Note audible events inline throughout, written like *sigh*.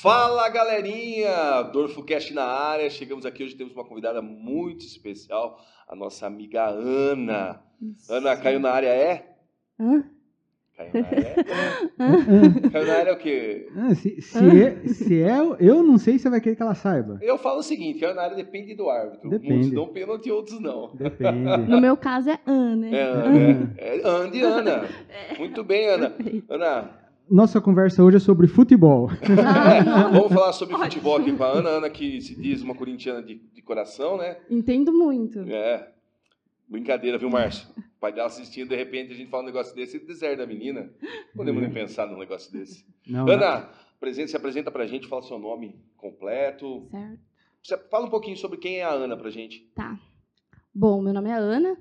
Fala galerinha, Dorfo Cast na área. Chegamos aqui hoje temos uma convidada muito especial, a nossa amiga Ana. Isso. Ana caiu na área é? Hã? Caiu na área é? *laughs* Caiu na área é o quê? ah, se, se, é, se é, eu não sei se você vai querer que ela saiba. Eu falo o seguinte, caiu na área depende do árbitro. Depende. Muitos dão pênalti, outros não. Depende. No meu caso é Ana. É? Ana, é, é Ana de Ana. *laughs* Muito bem, Ana. Perfeito. Ana, Nossa conversa hoje é sobre futebol. Não. *laughs* vamos falar sobre Ótimo. futebol aqui com a Ana. Ana que se diz uma corintiana de, de coração, né? Entendo muito. É. Brincadeira, viu, Márcio? O pai dela assistindo, de repente a gente fala um negócio desse e deserta a menina. Podemos nem pensar num negócio desse. Não, Ana, apresenta- se apresenta pra gente, fala seu nome completo. Certo. Você Fala um pouquinho sobre quem é a Ana pra gente. Tá. Bom, meu nome é Ana.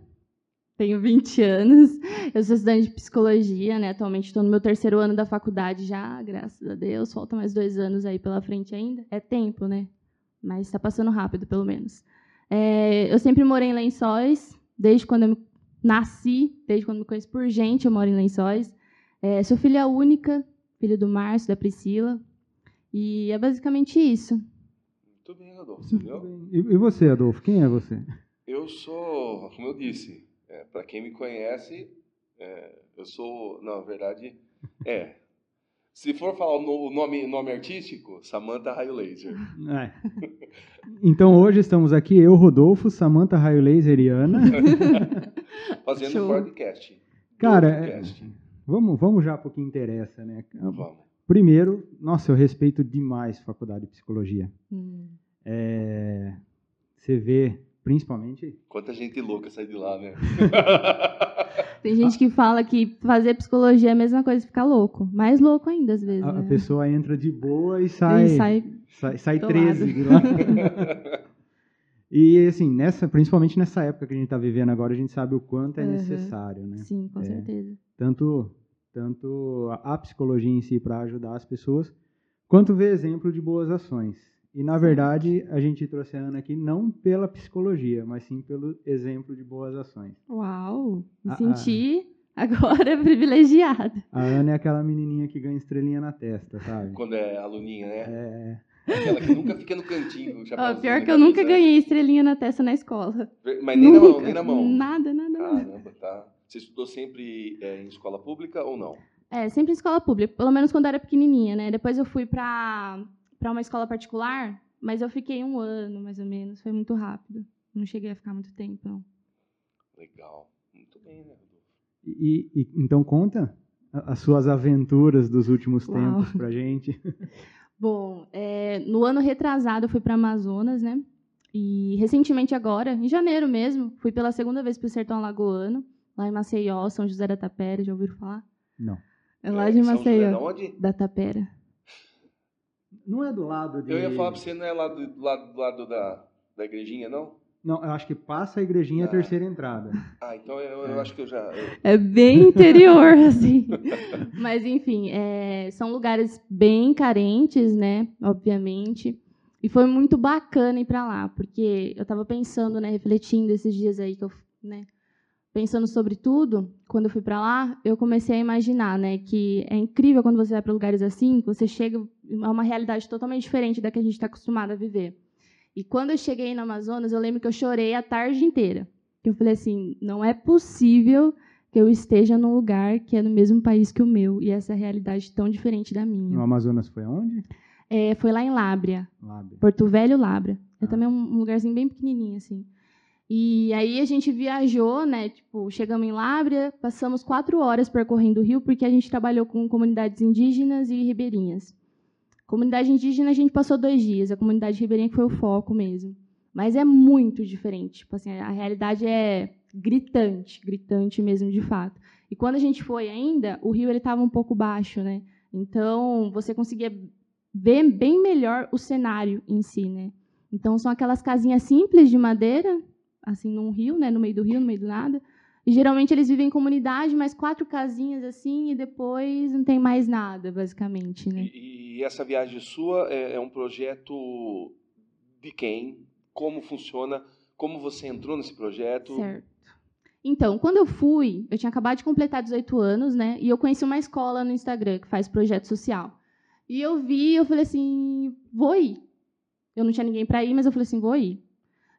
Tenho 20 anos. Eu sou estudante de psicologia, né? Atualmente estou no meu terceiro ano da faculdade já, graças a Deus. Falta mais dois anos aí pela frente ainda. É tempo, né? Mas está passando rápido, pelo menos. É, eu sempre morei em Lençóis, desde quando eu me- nasci, desde quando me conheço por gente, eu moro em Lençóis. É, sou filha única, filha do Márcio, da Priscila. E é basicamente isso. Muito bem, Adolfo, entendeu? E, e você, Adolfo? Quem é você? Eu sou, como eu disse, é, para quem me conhece, é, eu sou, na verdade, é. Se for falar o no- o nome, nome artístico, Samantha Raio Laser. É. Então hoje estamos aqui, eu, Rodolfo, Samantha Raio Laser e Ana. *laughs* Fazendo Show. podcast. Cara, é- Podcast. Vamos, vamos já para o que interessa, né? Vamos. Primeiro, nossa, eu respeito demais faculdade de psicologia. Hum. É, você vê, principalmente, Quanta gente louca sai de lá, né? *laughs* Tem gente que fala que fazer psicologia é a mesma coisa que ficar louco. Mais louco ainda, às vezes. a, a né? pessoa entra de boa e E sai, sai sai, sai do 13 lado. de lá. *laughs* E assim, nessa, principalmente nessa época que a gente está vivendo agora, a gente sabe o quanto é Uhum. necessário, né? Sim, com É. certeza. Tanto, tanto a a psicologia em si para ajudar as pessoas, quanto ver exemplo de boas ações. E na verdade, a gente trouxe a Ana aqui não pela psicologia, mas sim pelo exemplo de boas ações. Uau! Me Ah, senti agora *laughs* privilegiada. A Ana é aquela menininha que ganha estrelinha na testa, sabe? Quando é aluninha, né? É, Aquela que nunca fica no cantinho. *laughs* Chapéuzinho pior que eu nunca cabeça. ganhei estrelinha na testa na escola. Mas nem na mão, Nunca. nem na mão. Nada, nada. Caramba, tá. Você estudou sempre é, em escola pública ou não? É, sempre em escola pública, pelo menos quando eu era pequenininha, né? Depois eu fui pra, pra uma escola particular, mas eu fiquei um ano, mais ou menos. Foi muito rápido. Não cheguei a ficar muito tempo, não. Legal. Muito bem, né, Rodolfo? e, e- então conta as suas aventuras dos últimos Uau. tempos pra gente. *laughs* Bom, é, no ano retrasado eu fui para Amazonas, né? E recentemente agora, em janeiro mesmo, fui pela segunda vez para o Sertão Alagoano, lá em Maceió, São José da Tapera, já ouviram falar? Não. É lá É, de São José Maceió. da onde? Da Tapera. Não é do lado de. Eu ia falar pra você, não é lá do, do lado, do lado da, da igrejinha, não? Não, eu acho que passa a igrejinha a Ah. terceira entrada. Ah, então eu, eu acho que eu já. eu- É bem interior, *laughs* assim. Mas, enfim, é, são lugares bem carentes, né? Obviamente. E foi muito bacana ir para lá, porque eu estava pensando, né, refletindo esses dias aí que eu, né, pensando sobre tudo, quando eu fui para lá, eu comecei a imaginar, né, que é incrível quando você vai para lugares assim, você chega a uma realidade totalmente diferente da que a gente está acostumado a viver. E quando eu cheguei no Amazonas, eu lembro que eu chorei a tarde inteira. Que eu falei assim, não é possível que eu esteja num lugar que é no mesmo país que o meu e essa realidade tão diferente da No minha. Amazonas foi aonde? É, foi lá em Lábria. Porto Velho, Labra. É Ah. também um um lugarzinho bem pequenininho, assim. E aí a gente viajou, né? Tipo, chegamos em Lábria, passamos quatro horas percorrendo o rio, porque a gente trabalhou com comunidades indígenas e ribeirinhas. Comunidade indígena a gente passou dois dias, a comunidade ribeirinha foi o foco mesmo. Mas é muito diferente. Tipo assim, a realidade é gritante, gritante mesmo, de fato. E quando a gente foi ainda, o rio ele estava um pouco baixo, né? Então você conseguia ver bem melhor o cenário em si, né? Então são aquelas casinhas simples de madeira, assim num rio, né, no meio do rio, no meio do nada. E geralmente eles vivem em comunidade, mais quatro casinhas assim e depois não tem mais nada, basicamente, né? E, e essa viagem sua é, é um projeto de quem? Como funciona? Como você entrou nesse projeto? Certo. Então, quando eu fui, eu tinha acabado de completar 18 anos, né? E eu conheci uma escola no Instagram que faz projeto social. E eu vi, eu falei assim, vou ir. Eu não tinha ninguém para ir, mas eu falei assim, vou ir.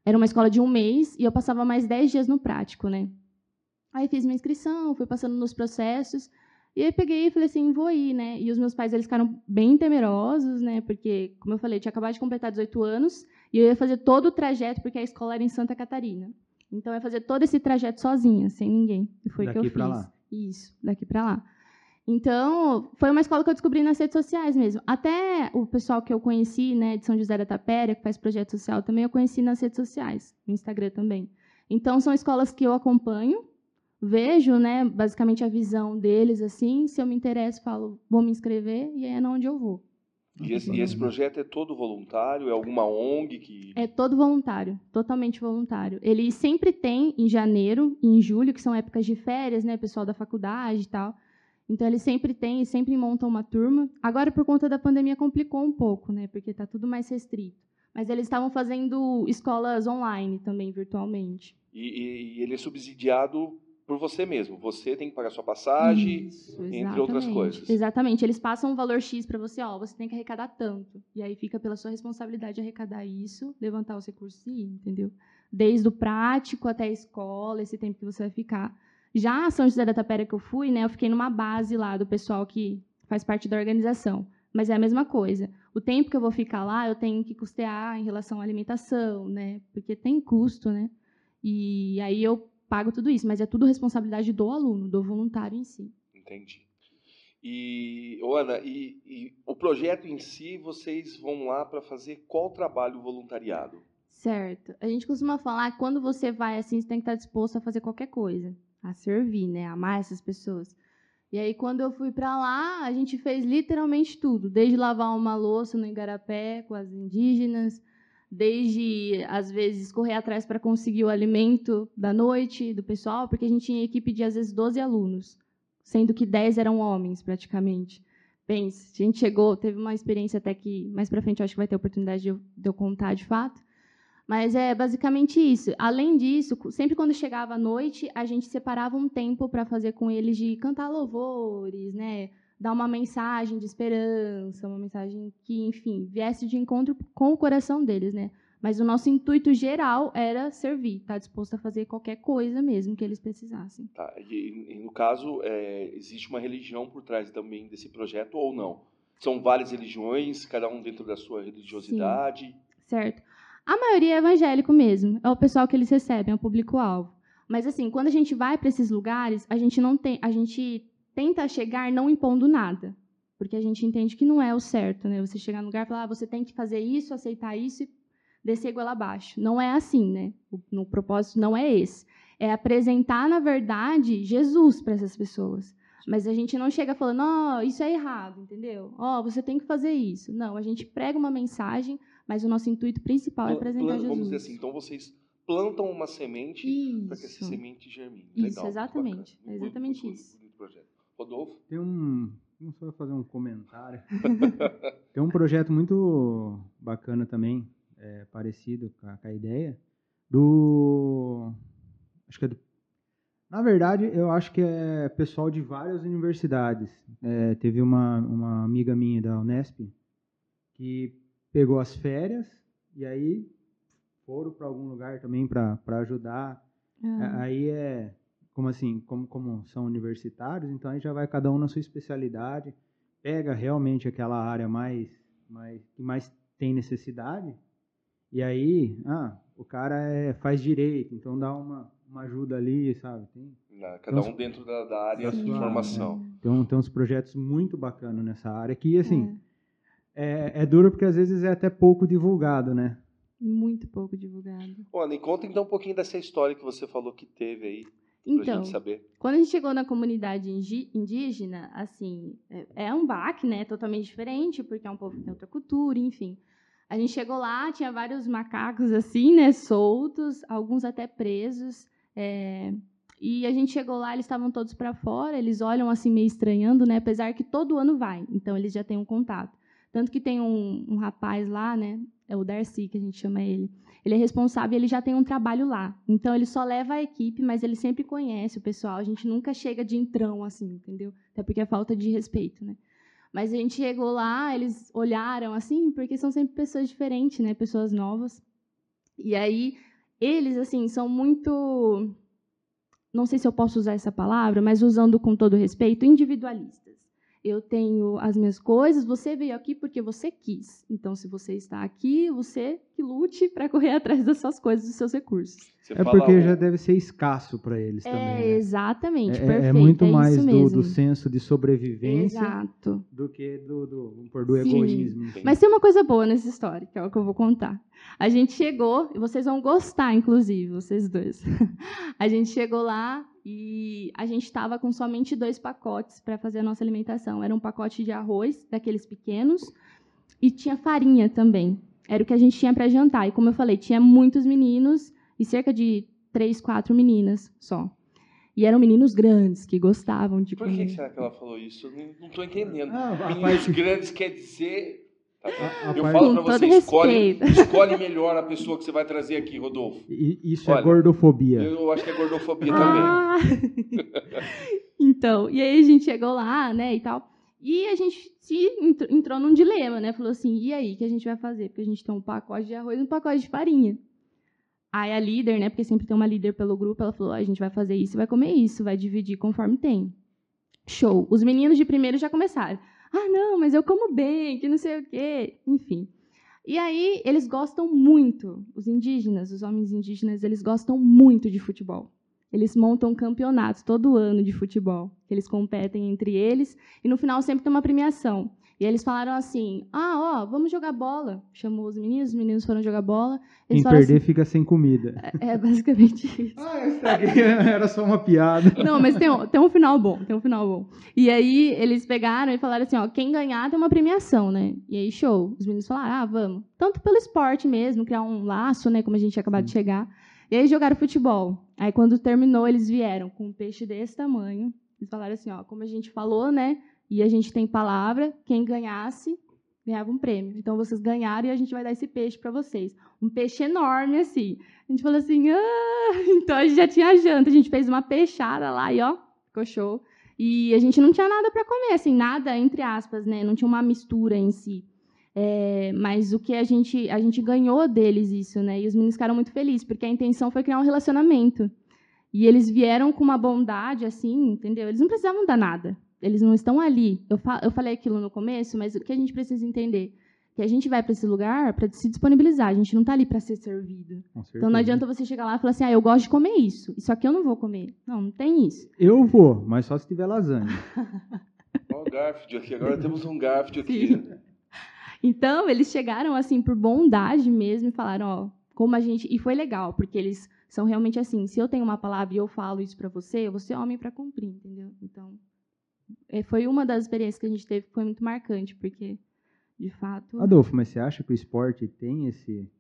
Era uma escola de um mês e eu passava mais dez dias no prático, né? Aí fiz minha inscrição, fui passando nos processos. E aí peguei e falei assim, vou ir, né? E os meus pais eles ficaram bem temerosos, né? Porque, como eu falei, eu tinha acabado de completar 18 anos e eu ia fazer todo o trajeto porque a escola era em Santa Catarina. Então eu ia fazer todo esse trajeto sozinha, sem ninguém. E foi o que eu fiz. Lá. Isso, daqui para lá. Então, foi uma escola que eu descobri nas redes sociais mesmo. Até o pessoal que eu conheci, né, de São José da Tapera, que faz projeto social também, eu conheci nas redes sociais, no Instagram também. Então, são escolas que eu acompanho, vejo, né, basicamente a visão deles, assim, se eu me interesso, falo, vou me inscrever, e é onde eu vou. E esse, e esse, projeto é todo voluntário? É alguma ONG que. É todo voluntário, totalmente voluntário. Ele sempre tem em janeiro e em julho, que são épocas de férias, né, pessoal da faculdade e tal. Então, eles sempre têm e sempre montam uma turma. Agora, por conta da pandemia, complicou um pouco, né? Porque está tudo mais restrito. Mas eles estavam fazendo escolas online também, virtualmente. E, e, e ele é subsidiado por você mesmo. Você tem que pagar sua passagem, Isso, entre outras coisas. Exatamente. Eles passam um valor X para você, ó, você tem que arrecadar tanto. E aí fica pela sua responsabilidade arrecadar isso, levantar os recursos e ir, entendeu? Desde o prático até a escola, esse tempo que você vai ficar. Já a São José da Tapera que eu fui, né, eu fiquei numa base lá do pessoal que faz parte da organização. Mas é a mesma coisa. O tempo que eu vou ficar lá, eu tenho que custear em relação à alimentação, né? Porque tem custo, né? E aí eu pago tudo isso, mas é tudo responsabilidade do aluno, do voluntário em si. Entendi. E, Ana, e, e o projeto em si, vocês vão lá para fazer qual trabalho voluntariado? Certo. A gente costuma falar que quando você vai assim, você tem que estar disposto a fazer qualquer coisa a servir, né? A amar essas pessoas. E aí, quando eu fui para lá, a gente fez literalmente tudo, desde lavar uma louça no Igarapé com as indígenas, desde, às vezes, correr atrás para conseguir o alimento da noite do pessoal, porque a gente tinha equipe de, às vezes, 12 alunos, sendo que 10 eram homens, praticamente. Pense, a gente chegou, teve uma experiência até que, mais para frente, eu acho que vai ter oportunidade de eu, de eu contar de fato, mas é basicamente isso. Além disso, sempre quando chegava a noite, a gente separava um tempo para fazer com eles de cantar louvores, né? Dar uma mensagem de esperança, uma mensagem que, enfim, viesse de encontro com o coração deles, né? Mas o nosso intuito geral era servir, estar tá disposto a fazer qualquer coisa mesmo que eles precisassem. Tá. E, e no caso, é, existe uma religião por trás também desse projeto ou não? São várias religiões, cada um dentro da sua religiosidade? Sim. Certo. A maioria é evangélico mesmo, é o pessoal que eles recebem, é o público-alvo. Mas assim, quando a gente vai para esses lugares, a gente não tem, a gente tenta chegar não impondo nada, porque a gente entende que não é o certo, né? Você chegar no lugar e falar, ah, você tem que fazer isso, aceitar isso e descer igual abaixo. Não é assim, né? O, no propósito não é esse. É apresentar, na verdade, Jesus para essas pessoas. Mas a gente não chega falando, ó, oh, isso é errado, entendeu? Ó, oh, você tem que fazer isso. Não, a gente prega uma mensagem, mas o nosso intuito principal é apresentar Jesus. Vamos dizer assim, então vocês plantam uma semente para que essa semente germine. Isso, Legal, exatamente. É exatamente muito, isso. Muito, projeto. Rodolfo? Tem um. Não só fazer um comentário. *laughs* Tem um projeto muito bacana também, é, parecido com a, com a ideia, do. Acho que é do na verdade, eu acho que é pessoal de várias universidades. É, teve uma, uma amiga minha da Unesp que pegou as férias e aí foram para algum lugar também para ajudar. Ah. Aí é como assim, como, como são universitários, então aí já vai cada um na sua especialidade, pega realmente aquela área mais, mais que mais tem necessidade e aí, ah, o cara é, faz direito, então dá uma, uma ajuda ali, sabe? Tem, cada um dentro da, da área de formação. Né? Então, tem uns projetos muito bacanas nessa área que, assim, é é, é duro porque às vezes é até pouco divulgado, né? Muito pouco divulgado. Olha, e conta então um pouquinho dessa história que você falou que teve aí. Então, quando a gente chegou na comunidade indígena, assim, é, é um baque, né? Totalmente diferente, porque é um povo que tem outra cultura, enfim. A gente chegou lá, tinha vários macacos assim, né? Soltos, alguns até presos. É, e a gente chegou lá, eles estavam todos para fora, eles olham assim meio estranhando, né? Apesar que todo ano vai, então eles já têm um contato. Tanto que tem um, um rapaz lá, né? É o Darcy, que a gente chama ele. Ele é responsável e ele já tem um trabalho lá. Então, ele só leva a equipe, mas ele sempre conhece o pessoal. A gente nunca chega de entrão, assim, entendeu? Até porque é falta de respeito, né? Mas a gente chegou lá, eles olharam assim, porque são sempre pessoas diferentes, né? Pessoas novas. E aí, eles, assim, são muito. Não sei se eu posso usar essa palavra, mas usando com todo respeito, individualistas eu tenho as minhas coisas, você veio aqui porque você quis. Então, se você está aqui, você que lute para *laughs* correr atrás das suas coisas, dos seus recursos. Você é porque já deve ser escasso para eles é, também. Né? Exatamente, é, perfeito. É muito é mais do, do, senso de sobrevivência Exato. do que do, do, do, do egoísmo. Mas tem uma coisa boa nessa história, que é o que eu vou contar. A gente chegou, e vocês vão gostar, inclusive, vocês dois. *laughs* A gente chegou lá e a gente estava com somente dois pacotes para fazer a nossa alimentação. Era um pacote de arroz, daqueles pequenos, e tinha farinha também. Era o que a gente tinha para jantar. E como eu falei, tinha muitos meninos e cerca de três, quatro meninas só. E eram meninos grandes que gostavam de Por comer. Por que será que ela falou isso? Não estou entendendo. Ah, meninos grandes quer dizer a, a eu falo para você, escolhe, escolhe, melhor a pessoa que você vai trazer aqui, Rodolfo. Isso é Olha, é gordofobia. Eu acho que é gordofobia ah. também. *laughs* então, e aí a gente chegou lá, né, e tal. E a gente se entrou num dilema, né? Falou assim, e aí, o que a gente vai fazer? Porque a gente tem um pacote de arroz e um pacote de farinha. Aí a líder, né, porque sempre tem uma líder pelo grupo, ela falou, a gente vai fazer isso, vai comer isso, vai dividir conforme tem. Show. Os meninos de primeiro já começaram ah, não, mas eu como bem, que não sei o quê, enfim. E aí eles gostam muito, os indígenas, os homens indígenas, eles gostam muito de futebol. Eles montam campeonatos todo ano de futebol, eles competem entre eles e no final sempre tem uma premiação. E eles falaram assim: ah, ó, vamos jogar bola. Chamou os meninos, os meninos foram jogar bola. Eles Quem perder assim, fica sem comida. É, é basicamente isso. *laughs* ah, *laughs* era só uma piada. Não, mas tem um, tem um final bom, tem um final bom. E aí eles pegaram e falaram assim: ó, quem ganhar tem uma premiação, né? E aí, show. Os meninos falaram: ah, vamos. Tanto pelo esporte mesmo, criar um laço, né? Como a gente tinha acabado de chegar. E aí jogaram futebol. Aí quando terminou, eles vieram com um peixe desse tamanho. Eles falaram assim: ó, como a gente falou, né? E a gente tem palavra, quem ganhasse ganhava um prêmio. Então vocês ganharam e a gente vai dar esse peixe para vocês. Um peixe enorme assim. A gente falou assim: ah! *laughs* então a gente já tinha janta, a gente fez uma peixada lá e ó, ficou show. E a gente não tinha nada para comer, assim, nada entre aspas, né? Não tinha uma mistura em si. É, mas o que a gente a gente ganhou deles isso, né? E os meninos ficaram muito felizes porque a intenção foi criar um relacionamento. E eles vieram com uma bondade assim, entendeu? Eles não precisavam dar nada eles não estão ali. Eu, fa eu falei aquilo no começo, mas o que a gente precisa entender? Que a gente vai para esse lugar para se disponibilizar, a gente não está ali para ser servido. Então não adianta você chegar lá e falar assim: ah, eu gosto de comer isso, isso aqui eu não vou comer. Não, não tem isso. Eu vou, mas só se tiver lasanha. *laughs* Olha o Garfield aqui, agora temos um Garfield aqui. Sim. Então, eles chegaram assim por bondade mesmo e falaram: ó, como a gente. E foi legal, porque eles são realmente assim: se eu tenho uma palavra e eu falo isso para você, eu vou ser homem para cumprir, entendeu? Então, foi uma das experiências que a gente teve que foi muito marcante, porque, de fato... Adolfo, mas você acha que o esporte tem esse,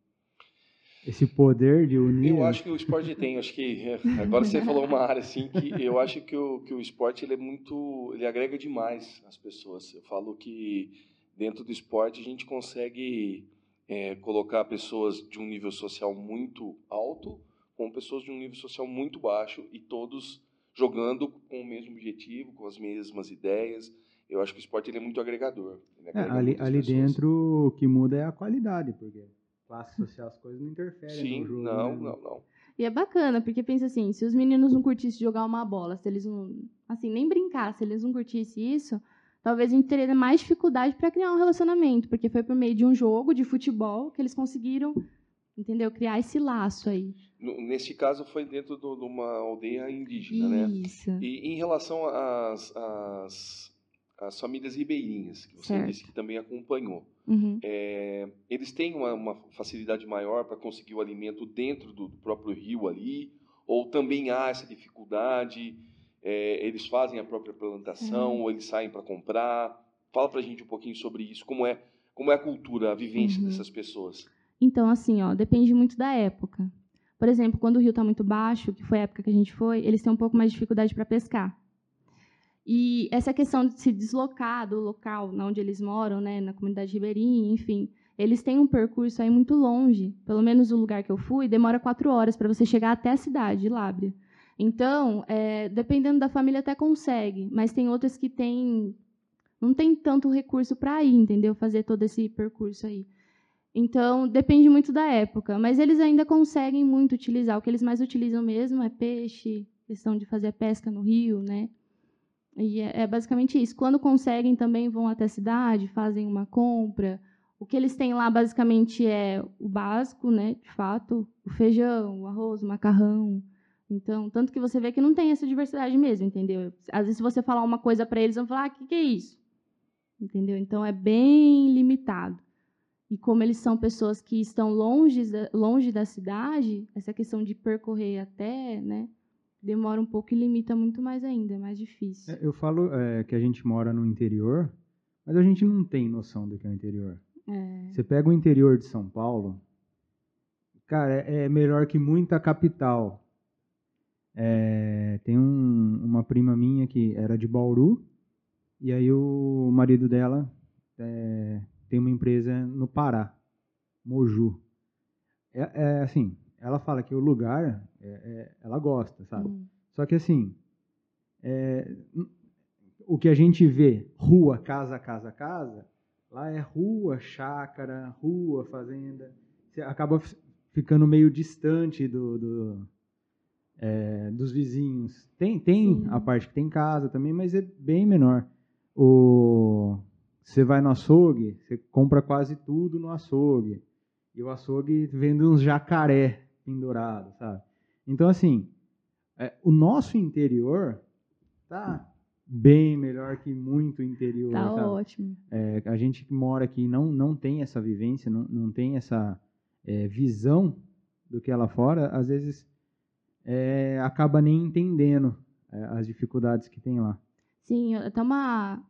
esse poder de unir? Eu acho que o esporte tem. Acho que é, agora você falou uma área assim que eu acho que o, que o esporte ele é muito, ele agrega demais as pessoas. Eu falo que dentro do esporte a gente consegue é, colocar pessoas de um nível social muito alto com pessoas de um nível social muito baixo e todos jogando com o mesmo objetivo, com as mesmas ideias. Eu acho que o esporte ele é muito agregador. É, ali ali dentro o que muda é a qualidade, porque classe social, as coisas não interferem Sim, no jogo. não, né? não, não. E é bacana, porque pensa assim, se os meninos não curtissem jogar uma bola, se eles não, assim, nem brincar, se eles não curtissem isso, talvez a gente teria mais dificuldade para criar um relacionamento, porque foi por meio de um jogo de futebol que eles conseguiram entendeu? Criar esse laço aí. Nesse caso foi dentro de uma aldeia indígena, Isso. né? E em relação às, às, às famílias ribeirinhas, que você certo. disse que também acompanhou, uhum. é, eles têm uma, uma facilidade maior para conseguir o alimento dentro do, do, próprio rio ali, ou também há essa dificuldade? É, eles fazem a própria plantação, uhum. ou eles saem para comprar? Fala para a gente um pouquinho sobre isso, como é, como é a cultura, a vivência uhum. dessas pessoas. Então, assim, ó, depende muito da época. Por exemplo, quando o rio está muito baixo, que foi a época que a gente foi, eles têm um pouco mais de dificuldade para pescar. E essa questão de se deslocar do local onde eles moram, né, na comunidade ribeirinha, enfim, eles têm um percurso aí muito longe. Pelo menos o lugar que eu fui, demora quatro horas para você chegar até a cidade, de Lábria. Então, é, dependendo da família, até consegue, mas tem outras que têm não tem tanto recurso para ir, entendeu? Fazer todo esse percurso aí. Então, depende muito da época, mas eles ainda conseguem muito utilizar. O que eles mais utilizam mesmo é peixe, questão de fazer pesca no rio, né? E é, é basicamente isso. Quando conseguem, também vão até a cidade, fazem uma compra. O que eles têm lá, basicamente, é o básico, né? De fato, o feijão, o arroz, o macarrão. Então, tanto que você vê que não tem essa diversidade mesmo, entendeu? Às vezes, se você falar uma coisa para eles, vão falar, ah, o que, que é isso? Entendeu? Então, é bem limitado. E como eles são pessoas que estão longe, longe da cidade, essa questão de percorrer até, né, demora um pouco e limita muito mais ainda, é mais difícil. É, eu falo é, que a gente mora no interior, mas a gente não tem noção do que é o interior. É. Você pega o interior de São Paulo, cara, é, é melhor que muita capital. É, tem um, uma prima minha que era de Bauru, e aí o marido dela é, tem uma empresa no Pará, Moju. É, é assim, ela fala que o lugar, é, é ela gosta, sabe? Hum. Só que assim, é, o que a gente vê, rua, casa, casa, casa, lá é rua, chácara, rua, fazenda. Você acaba ficando meio distante do, do é, dos vizinhos. Tem, tem a parte que tem casa também, mas é bem menor. O, você vai no açougue, você compra quase tudo no açougue. E o açougue vende uns jacaré pendurados, sabe? Então, assim, é, o nosso interior tá bem melhor que muito interior. Tá sabe? ótimo. É, a gente que mora aqui não, não tem essa vivência, não, não tem essa é, visão do que é lá fora, às vezes é, acaba nem entendendo é, as dificuldades que tem lá. Sim, até uma,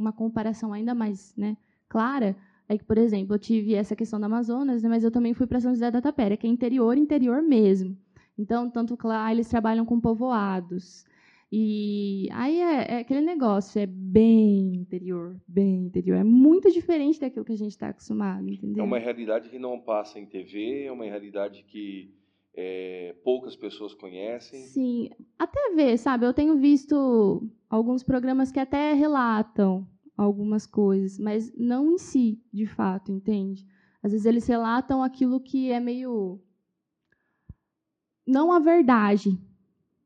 uma comparação ainda mais né, clara é que, por exemplo, eu tive essa questão da Amazonas, né, mas eu também fui para São José da Tapera, que é interior, interior mesmo. Então, tanto lá eles trabalham com povoados. E aí é, é, aquele negócio, é bem interior, bem interior. É muito diferente daquilo que a gente está acostumado, entendeu? É uma realidade que não passa em TV, é uma realidade que é, poucas pessoas conhecem. Sim, até ver, sabe? Eu tenho visto alguns programas que até relatam algumas coisas, mas não em si, de fato, entende? Às vezes eles relatam aquilo que é meio. Não a verdade,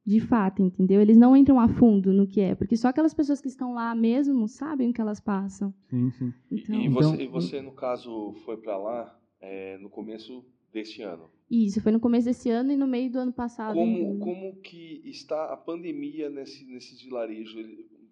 de fato, entendeu? Eles não entram a fundo no que é, porque só aquelas pessoas que estão lá mesmo sabem o que elas passam. Sim, sim. Então, e, você, e você, no caso, foi para lá é, no começo deste ano? Isso, foi no começo desse ano e no meio do ano passado. Como, como que está a pandemia nesse, nesses vilarejos?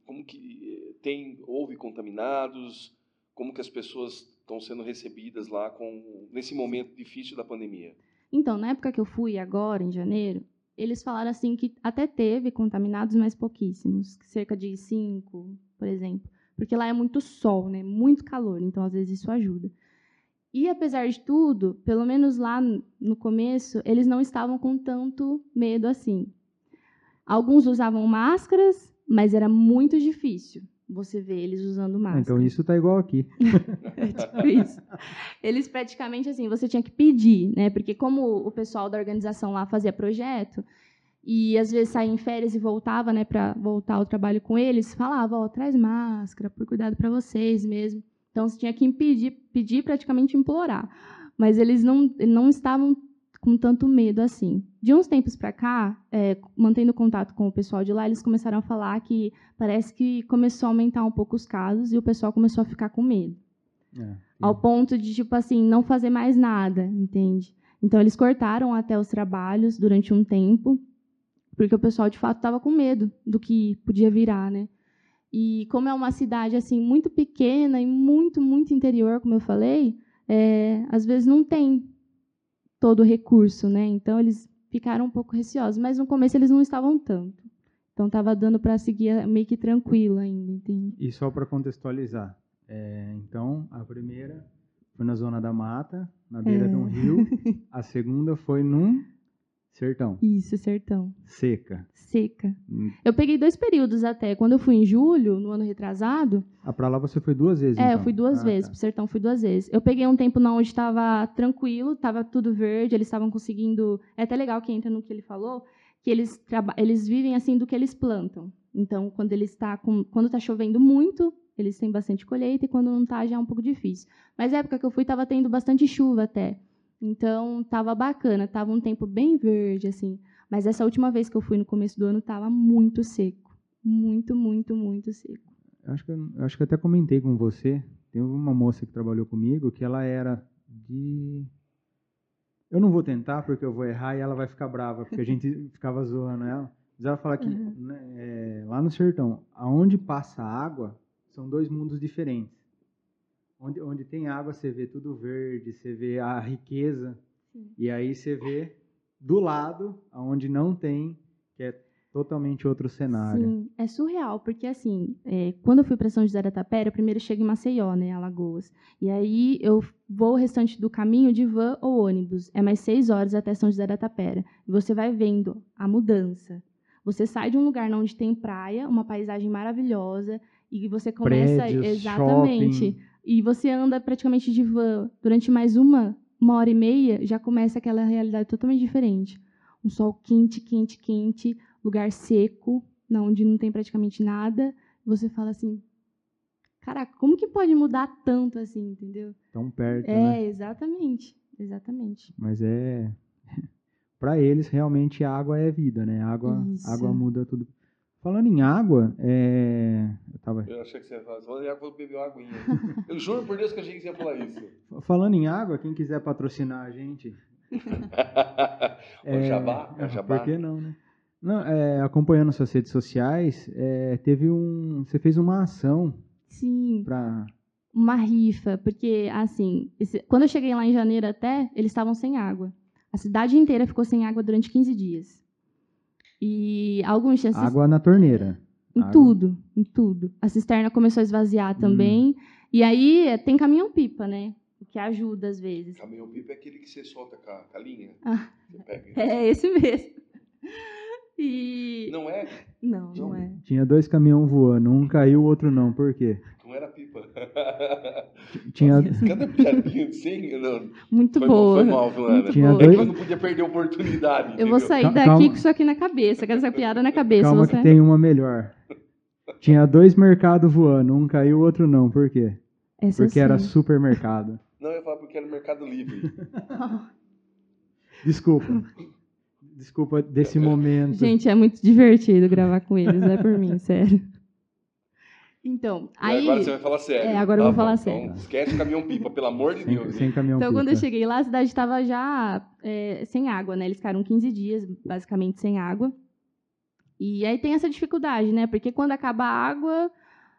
Como que eh, tem, houve contaminados? Como que as pessoas estão sendo recebidas lá com, nesse momento difícil da pandemia? Então, na época que eu fui, agora, em janeiro, eles falaram assim que até teve contaminados, mas pouquíssimos, cerca de cinco, por exemplo. Porque lá é muito sol, né? muito calor, então às vezes isso ajuda. E apesar de tudo, pelo menos lá no começo, eles não estavam com tanto medo assim. Alguns usavam máscaras, mas era muito difícil você ver eles usando máscara. Então isso tá igual aqui. *laughs* é tipo isso. Eles praticamente assim, você tinha que pedir, né? Porque como o pessoal da organização lá fazia projeto e às vezes saía em férias e voltava, né, para voltar ao trabalho com eles, falava, ó, oh, traz máscara, por cuidado para vocês mesmo. Então, você tinha que impedir, pedir, praticamente implorar. Mas eles não, não estavam com tanto medo assim. De uns tempos para cá, é, mantendo contato com o pessoal de lá, eles começaram a falar que parece que começou a aumentar um pouco os casos e o pessoal começou a ficar com medo. É, ao ponto de, tipo assim, não fazer mais nada, entende? Então, eles cortaram até os trabalhos durante um tempo, porque o pessoal, de fato, estava com medo do que podia virar, né? E como é uma cidade assim muito pequena e muito, muito interior, como eu falei, é, às vezes não tem todo o recurso, né? Então eles ficaram um pouco receosos, mas no começo eles não estavam tanto. Então estava dando para seguir meio que tranquilo ainda, entende? E só para contextualizar, é, então a primeira foi na zona da mata, na beira é. de um rio. A segunda foi num Sertão. Isso, sertão. Seca. Seca. Hum. Eu peguei dois períodos até. Quando eu fui em julho, no ano retrasado. Ah, pra lá você foi duas vezes? É, então. eu fui duas ah, vezes. Tá. Pro sertão fui duas vezes. Eu peguei um tempo na onde estava tranquilo, estava tudo verde, eles estavam conseguindo. É até legal que entra no que ele falou, que eles, eles vivem assim do que eles plantam. Então, quando ele está com, quando está chovendo muito, eles têm bastante colheita, e quando não tá, já é um pouco difícil. Mas a época que eu fui, estava tendo bastante chuva até. Então, tava bacana, tava um tempo bem verde, assim. Mas essa última vez que eu fui no começo do ano, tava muito seco. Muito, muito, muito seco. Acho que, acho que até comentei com você. Tem uma moça que trabalhou comigo que ela era de. Eu não vou tentar porque eu vou errar e ela vai ficar brava, porque a gente *laughs* ficava zoando ela. Mas ela fala que Uhum. né, é, lá no sertão, aonde passa água, são dois mundos diferentes. Onde, onde tem água, você vê tudo verde, você vê a riqueza, Sim. e aí você vê do lado, aonde não tem, que é totalmente outro cenário. Sim, é surreal, porque assim, é, quando eu fui para São José da Tapera, eu primeiro chego em Maceió, né, Alagoas. E aí eu vou o restante do caminho de van ou ônibus. É mais seis horas até São José da Tapera. E você vai vendo a mudança. Você sai de um lugar onde tem praia, uma paisagem maravilhosa, e você começa Prédios, exatamente. shopping. E você anda praticamente de van durante mais uma, uma hora e meia, já começa aquela realidade totalmente diferente. Um sol quente, quente, quente, lugar seco, onde não tem praticamente nada. Você fala assim, caraca, como que pode mudar tanto assim, entendeu? Tão perto, É, né? exatamente, exatamente. Mas é. *laughs* Para eles, realmente, a água é vida, né? A água, Isso. água muda tudo. Falando em água, é... eu tava... Eu achei que você ia falar, falando em água, vou beber uma aguinha. *laughs* Eu juro por Deus que achei que você ia falar isso. falando em água, quem quiser patrocinar a gente, *laughs* o jabá? É ah, jabá? Por que não, né? Não, é, acompanhando suas redes sociais, é, teve um, você fez uma ação Sim, para uma rifa, porque assim, esse- quando eu cheguei lá em janeiro até, eles estavam sem água. A cidade inteira ficou sem água durante 15 dias. E alguns cis- água na torneira. em água. tudo, em tudo. A cisterna começou a esvaziar também. E aí eh, tem caminhão-pipa, né? O que ajuda às vezes. Caminhão pipa é aquele que você solta com a, com a linha. Ah. Você pega. *laughs* É esse mesmo. E. Não é? Não, não é. Tinha dois caminhões voando, um caiu, o outro não. Por quê? Não era pipa. *laughs* Tinha, *laughs* Cada piadinha assim, não. Muito Foi, boa. foi mal, Tinha. É dois- que eu não podia perder a oportunidade. Eu vou entendeu? sair Cal- daqui calma. com isso aqui na cabeça, com essa piada na cabeça. calma você... que tem uma melhor. Tinha dois mercados voando, um caiu, o outro não. Por quê? Essa Porque era supermercado. Não, eu ia falar porque era Mercado Livre. *laughs* Desculpa. Desculpa desse momento. Gente, é muito divertido gravar com eles, não é por mim, sério. Então, E aí. Agora você vai falar sério. É, agora eu vou Tá falar bom, sério. Então, esquece o caminhão pipa, pelo amor de Sem, Deus. sem caminhão Então, quando eu cheguei lá, a cidade estava já é, sem água, né? Eles ficaram 15 dias, basicamente, sem água. E aí tem essa dificuldade, né? Porque quando acaba a água,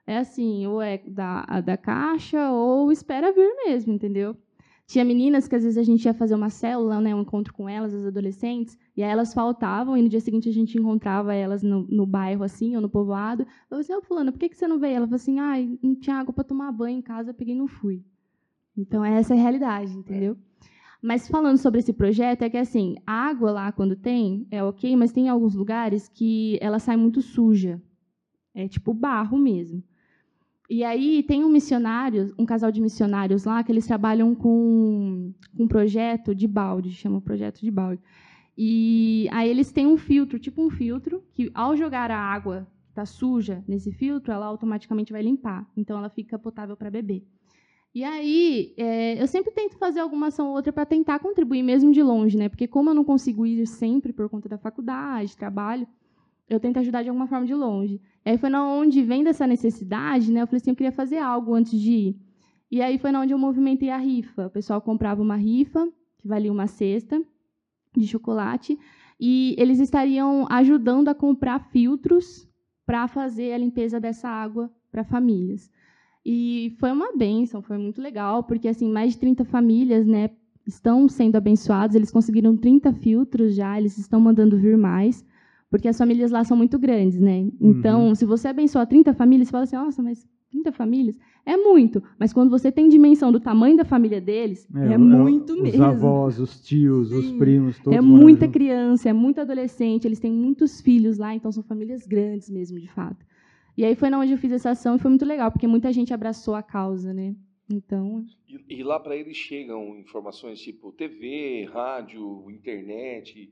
é assim, ou é da, da caixa, ou espera vir mesmo, entendeu? Tinha meninas que às vezes a gente ia fazer uma célula, né, um encontro com elas, as adolescentes, e aí elas faltavam, e no dia seguinte a gente encontrava elas no, no bairro, assim, ou no povoado. Eu falei assim, ô fulana, por que, que você não veio? Ela falou assim, ai, não tinha água para tomar banho em casa, peguei e não fui. Então, essa é a realidade, entendeu? Mas falando sobre esse projeto, é que assim, a água lá, quando tem, é ok, mas tem alguns lugares que ela sai muito suja. É tipo barro mesmo. E aí tem um missionário, um casal de missionários lá, que eles trabalham com, um projeto de balde, chama projeto de balde. E aí eles têm um filtro, tipo um filtro, que ao jogar a água que está suja nesse filtro, ela automaticamente vai limpar. Então ela fica potável para beber. E aí, é, eu sempre tento fazer alguma ação ou outra para tentar contribuir, mesmo de longe, né? Porque como eu não consigo ir sempre por conta da faculdade, trabalho, eu tento ajudar de alguma forma de longe. E aí foi na onde vem dessa necessidade, né? Eu falei assim, eu queria fazer algo antes de ir. E aí foi na onde eu movimentei a rifa. O pessoal comprava uma rifa, que valia uma cesta de chocolate, e eles estariam ajudando a comprar filtros para fazer a limpeza dessa água para famílias. E foi uma benção, foi muito legal, porque assim, mais de 30 famílias, né, estão sendo abençoadas, eles conseguiram 30 filtros já, eles estão mandando vir mais, porque as famílias lá são muito grandes, né? Então, se você abençoa 30 famílias, você fala assim: "Nossa, mas 30 famílias é muito". Mas quando você tem dimensão do tamanho da família deles, é, o- muito os mesmo. avós, os tios, os Sim. primos, todos É muita junto. criança, é muito adolescente, eles têm muitos filhos lá, então são famílias grandes mesmo, de fato. E aí foi na onde eu fiz essa ação e foi muito legal, porque muita gente abraçou a causa, né? Então, E, e lá para eles chegam informações tipo TV, rádio, internet.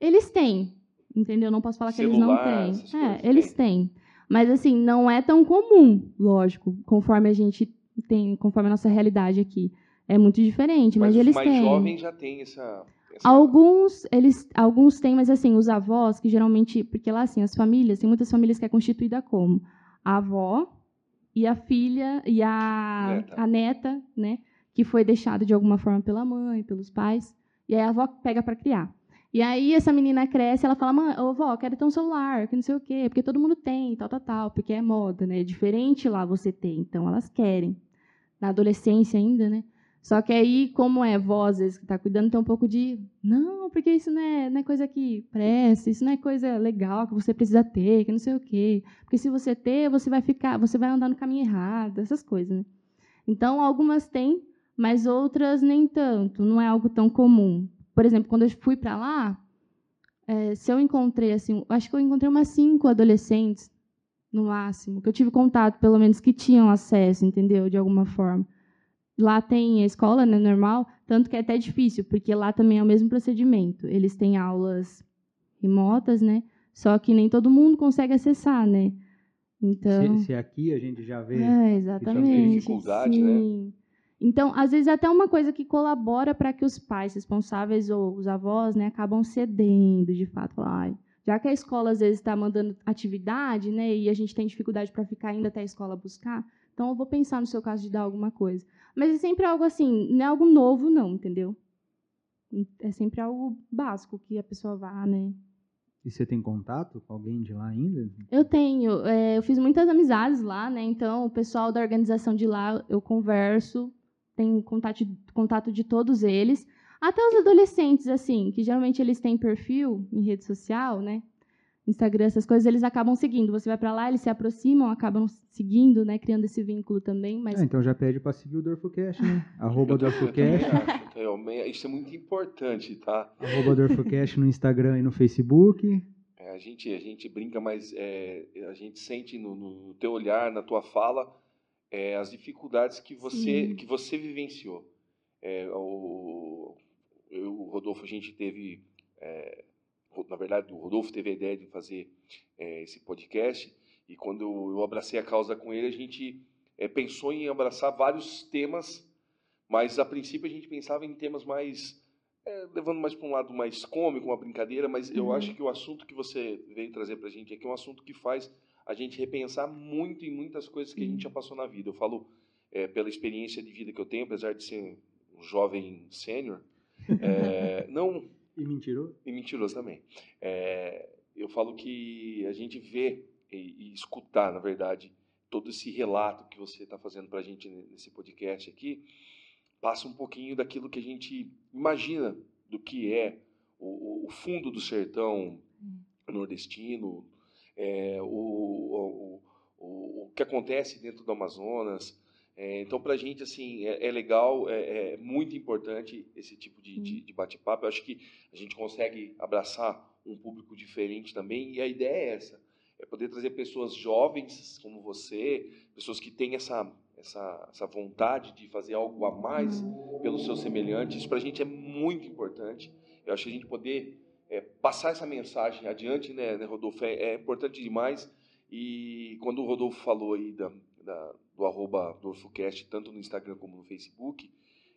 eles têm, entendeu? Não posso falar que eles não Celular, têm. É, eles têm. Mas assim, não é tão comum, lógico, conforme a gente tem, conforme a nossa realidade aqui. É muito diferente, mas, Mas, eles mais têm. jovens já tem essa. essa- Alguns, eles, alguns têm, mas assim, os avós, que geralmente, porque lá assim, as famílias, tem muitas famílias que é constituída como a avó e a filha e a Neta. a neta, né, que foi deixada de alguma forma pela mãe, pelos pais, e aí a avó pega para criar. E aí essa menina cresce, ela fala: "Mãe, ô vó, quero ter um celular, que não sei o quê, porque todo mundo tem, tal, tal, tal, porque é moda, né? É diferente lá você ter, então elas querem. Na adolescência ainda, né? Só que aí, como é vó, às vezes, que está cuidando, tem um pouco de. Não, porque isso não é, não é coisa que presta, isso não é coisa legal que você precisa ter, que não sei o quê. Porque se você ter, você vai ficar, você vai andar no caminho errado, essas coisas, né? Então, algumas têm, mas outras nem tanto. Não é algo tão comum. Por exemplo, quando eu fui para lá, é, se eu encontrei, assim, acho que eu encontrei umas cinco adolescentes, no máximo, que eu tive contato, pelo menos, que tinham acesso, entendeu? De alguma forma. Lá tem a escola, né, normal, tanto que é até difícil, porque lá também é o mesmo procedimento. Eles têm aulas remotas, né? Só que nem todo mundo consegue acessar, né? Então, Se, se aqui a gente já vê. é, exatamente. dificuldade, né? Então, às vezes, é até uma coisa que colabora para que os pais responsáveis ou os avós né, acabam cedendo, de fato. Falar, "Ai, já que a escola, às vezes, está mandando atividade, né, e a gente tem dificuldade para ficar ainda até a escola buscar, então eu vou pensar no seu caso de dar alguma coisa. Mas é sempre algo assim, não é algo novo, não, entendeu? É sempre algo básico que a pessoa vá, né? E você tem contato com alguém de lá ainda? Eu tenho, é, eu fiz muitas amizades lá, né? Então, o pessoal da organização de lá, eu converso, tenho contato, contato de todos eles. Até os adolescentes, assim, que geralmente eles têm perfil em rede social, né? Instagram, essas coisas, eles acabam seguindo. Você vai para lá, eles se aproximam, acabam seguindo, né? Criando esse vínculo também. Mas Ah, então já pede para seguir o Dorfocast, né? *laughs* Arroba Dorfocast. acho, realmente, isso é muito importante, tá? arroba Dorfocast no Instagram e no Facebook. É, a, gente, a gente brinca, mas é, a gente sente no, no teu olhar, na tua fala, é, as dificuldades que você, Sim. que você vivenciou. É, o, eu, o Rodolfo, a gente teve, é, na verdade, o Rodolfo teve a ideia de fazer é, esse podcast, e quando eu abracei a causa com ele, a gente é, pensou em abraçar vários temas, mas a princípio a gente pensava em temas mais é, levando mais para um lado mais cômico, uma brincadeira, mas eu Uhum. acho que o assunto que você veio trazer para a gente aqui é um assunto que faz a gente repensar muito em muitas coisas que a gente já passou na vida. Eu falo é, pela experiência de vida que eu tenho, apesar de ser um jovem sênior, é, *laughs* não E mentiroso? e mentiroso também. É, eu falo que a gente vê e, e escutar, na verdade, todo esse relato que você está fazendo para a gente nesse podcast aqui, passa um pouquinho daquilo que a gente imagina do que é o, o- o fundo do sertão nordestino, é, o, o, o, o que acontece dentro do Amazonas. É, então, para a gente, assim, é, é legal, é, é muito importante esse tipo de, de, de bate-papo. Eu acho que a gente consegue abraçar um público diferente também, e a ideia é essa, é poder trazer pessoas jovens como você, pessoas que têm essa, essa, essa vontade de fazer algo a mais pelos seus semelhantes. Isso para a gente é muito importante. Eu acho que a gente poder é, passar essa mensagem adiante, né, né Rodolfo, é, é importante demais. E quando o Rodolfo falou aí da, da, do arroba DorfoCast, tanto no Instagram como no Facebook,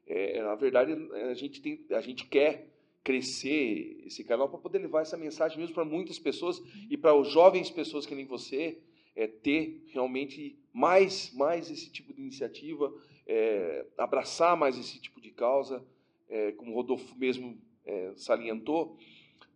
é, na verdade a gente, tem, a gente quer crescer esse canal para poder levar essa mensagem mesmo para muitas pessoas e para os jovens pessoas que nem você é, ter realmente mais mais esse tipo de iniciativa é, abraçar mais esse tipo de causa é, como o Rodolfo mesmo é, salientou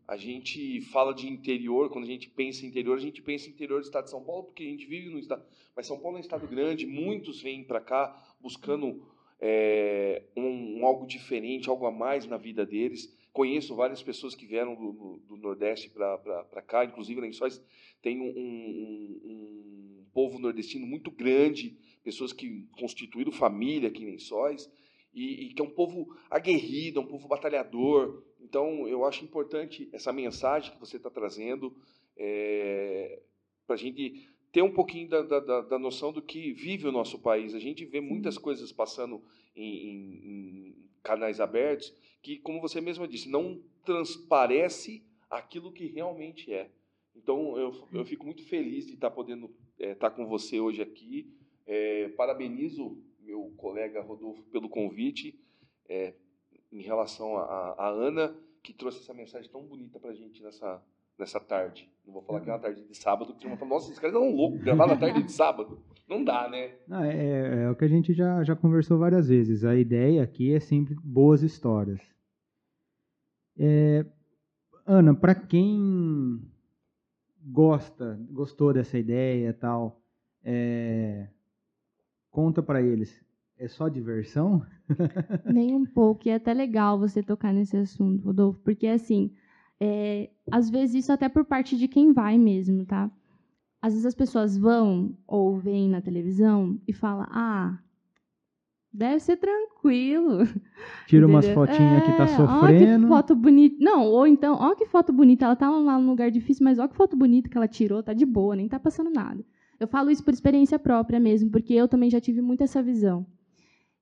a gente fala de interior quando a gente pensa em interior a gente pensa em interior do estado de São Paulo porque a gente vive no estado mas São Paulo é um estado grande muitos vêm para cá buscando é, um, um algo diferente algo a mais na vida deles Conheço várias pessoas que vieram do, do, Nordeste para cá, inclusive Lençóis tem um, um, um, povo nordestino muito grande, pessoas que constituíram família aqui em Lençóis, e, e que é um povo aguerrido, é um povo batalhador. Então, eu acho importante essa mensagem que você está trazendo é, para a gente ter um pouquinho da, da, da, noção do que vive o nosso país. A gente vê muitas coisas passando em, em, em canais abertos que, como você mesma disse, não transparece aquilo que realmente é. Então, eu, eu fico muito feliz de estar podendo é, estar com você hoje aqui. É, parabenizo meu colega Rodolfo pelo convite é, em relação a, a, Ana, que trouxe essa mensagem tão bonita para a gente nessa, nessa tarde. Não vou falar que é uma tarde de sábado, porque uma nossa, esses caras são loucos, gravar na tarde de sábado. Não dá, né? Não, é, é, é, o que a gente já, já conversou várias vezes. A ideia aqui é sempre boas histórias. É, Ana, para quem gosta, gostou dessa ideia tal, é, conta para eles. É só diversão? *laughs* Nem um pouco. E é até legal você tocar nesse assunto, Rodolfo, porque assim, é, às vezes isso até por parte de quem vai mesmo, tá? Às vezes as pessoas vão ou veem na televisão e falam, ah, Deve ser tranquilo. Tira umas fotinhas é, que tá sofrendo. Ó, que foto bonita. Não, ou então, ó que foto bonita. Ela tá lá num lugar difícil, mas ó que foto bonita que ela tirou, tá de boa, nem tá passando nada. Eu falo isso por experiência própria mesmo, porque eu também já tive muito essa visão.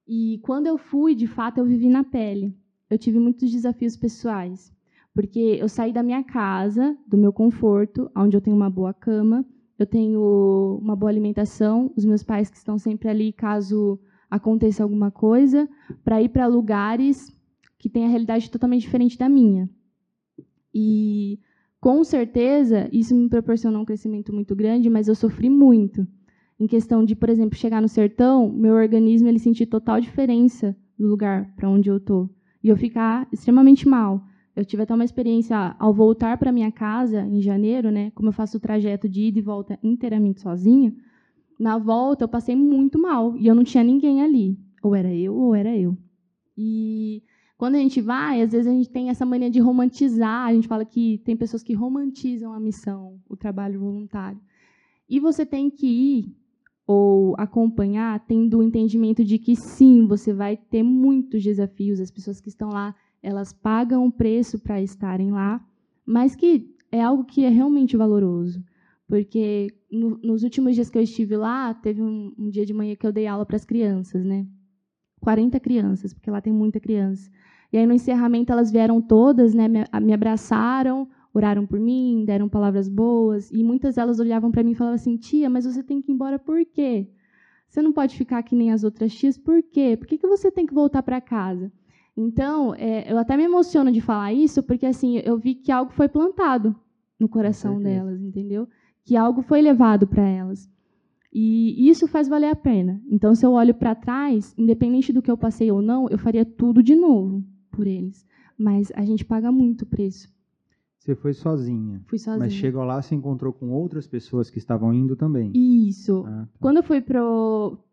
E quando eu fui, de fato, eu vivi na pele. Eu tive muitos desafios pessoais, porque eu saí da minha casa, do meu conforto, onde eu tenho uma boa cama, eu tenho uma boa alimentação, os meus pais que estão sempre ali caso aconteça alguma coisa, para ir para lugares que têm a realidade totalmente diferente da minha. E com certeza isso me proporcionou um crescimento muito grande, mas eu sofri muito. Em questão de, por exemplo, chegar no sertão, meu organismo ele sentir total diferença do lugar para onde eu tô e eu ficar extremamente mal. Eu tive até uma experiência ao voltar para minha casa em janeiro, né? Como eu faço o trajeto de ida e volta inteiramente sozinho, na volta eu passei muito mal e eu não tinha ninguém ali. Ou era eu ou era eu. E quando a gente vai, às vezes a gente tem essa mania de romantizar. A gente fala que tem pessoas que romantizam a missão, o trabalho voluntário. E você tem que ir ou acompanhar tendo o entendimento de que sim, você vai ter muitos desafios. As pessoas que estão lá, elas pagam o preço para estarem lá, mas que é algo que é realmente valoroso. Porque no, nos últimos dias que eu estive lá, teve um, um dia de manhã que eu dei aula para as crianças, né? 40 crianças, porque lá tem muita criança. E aí no encerramento elas vieram todas, né, me, me abraçaram, oraram por mim, deram palavras boas, e muitas delas olhavam para mim e falavam assim: "Tia, mas você tem que ir embora por quê? Você não pode ficar que nem as outras tias, por quê? Por que, que você tem que voltar para casa?" Então, é, eu até me emociono de falar isso, porque assim, eu vi que algo foi plantado no coração delas, entendeu? que algo foi levado para elas. E isso faz valer a pena. Então, se eu olho para trás, independente do que eu passei ou não, eu faria tudo de novo por eles. Mas a gente paga muito preço. Você foi sozinha. Fui sozinha. Mas chegou lá, se encontrou com outras pessoas que estavam indo também. Isso. Ah, tá. Quando eu fui para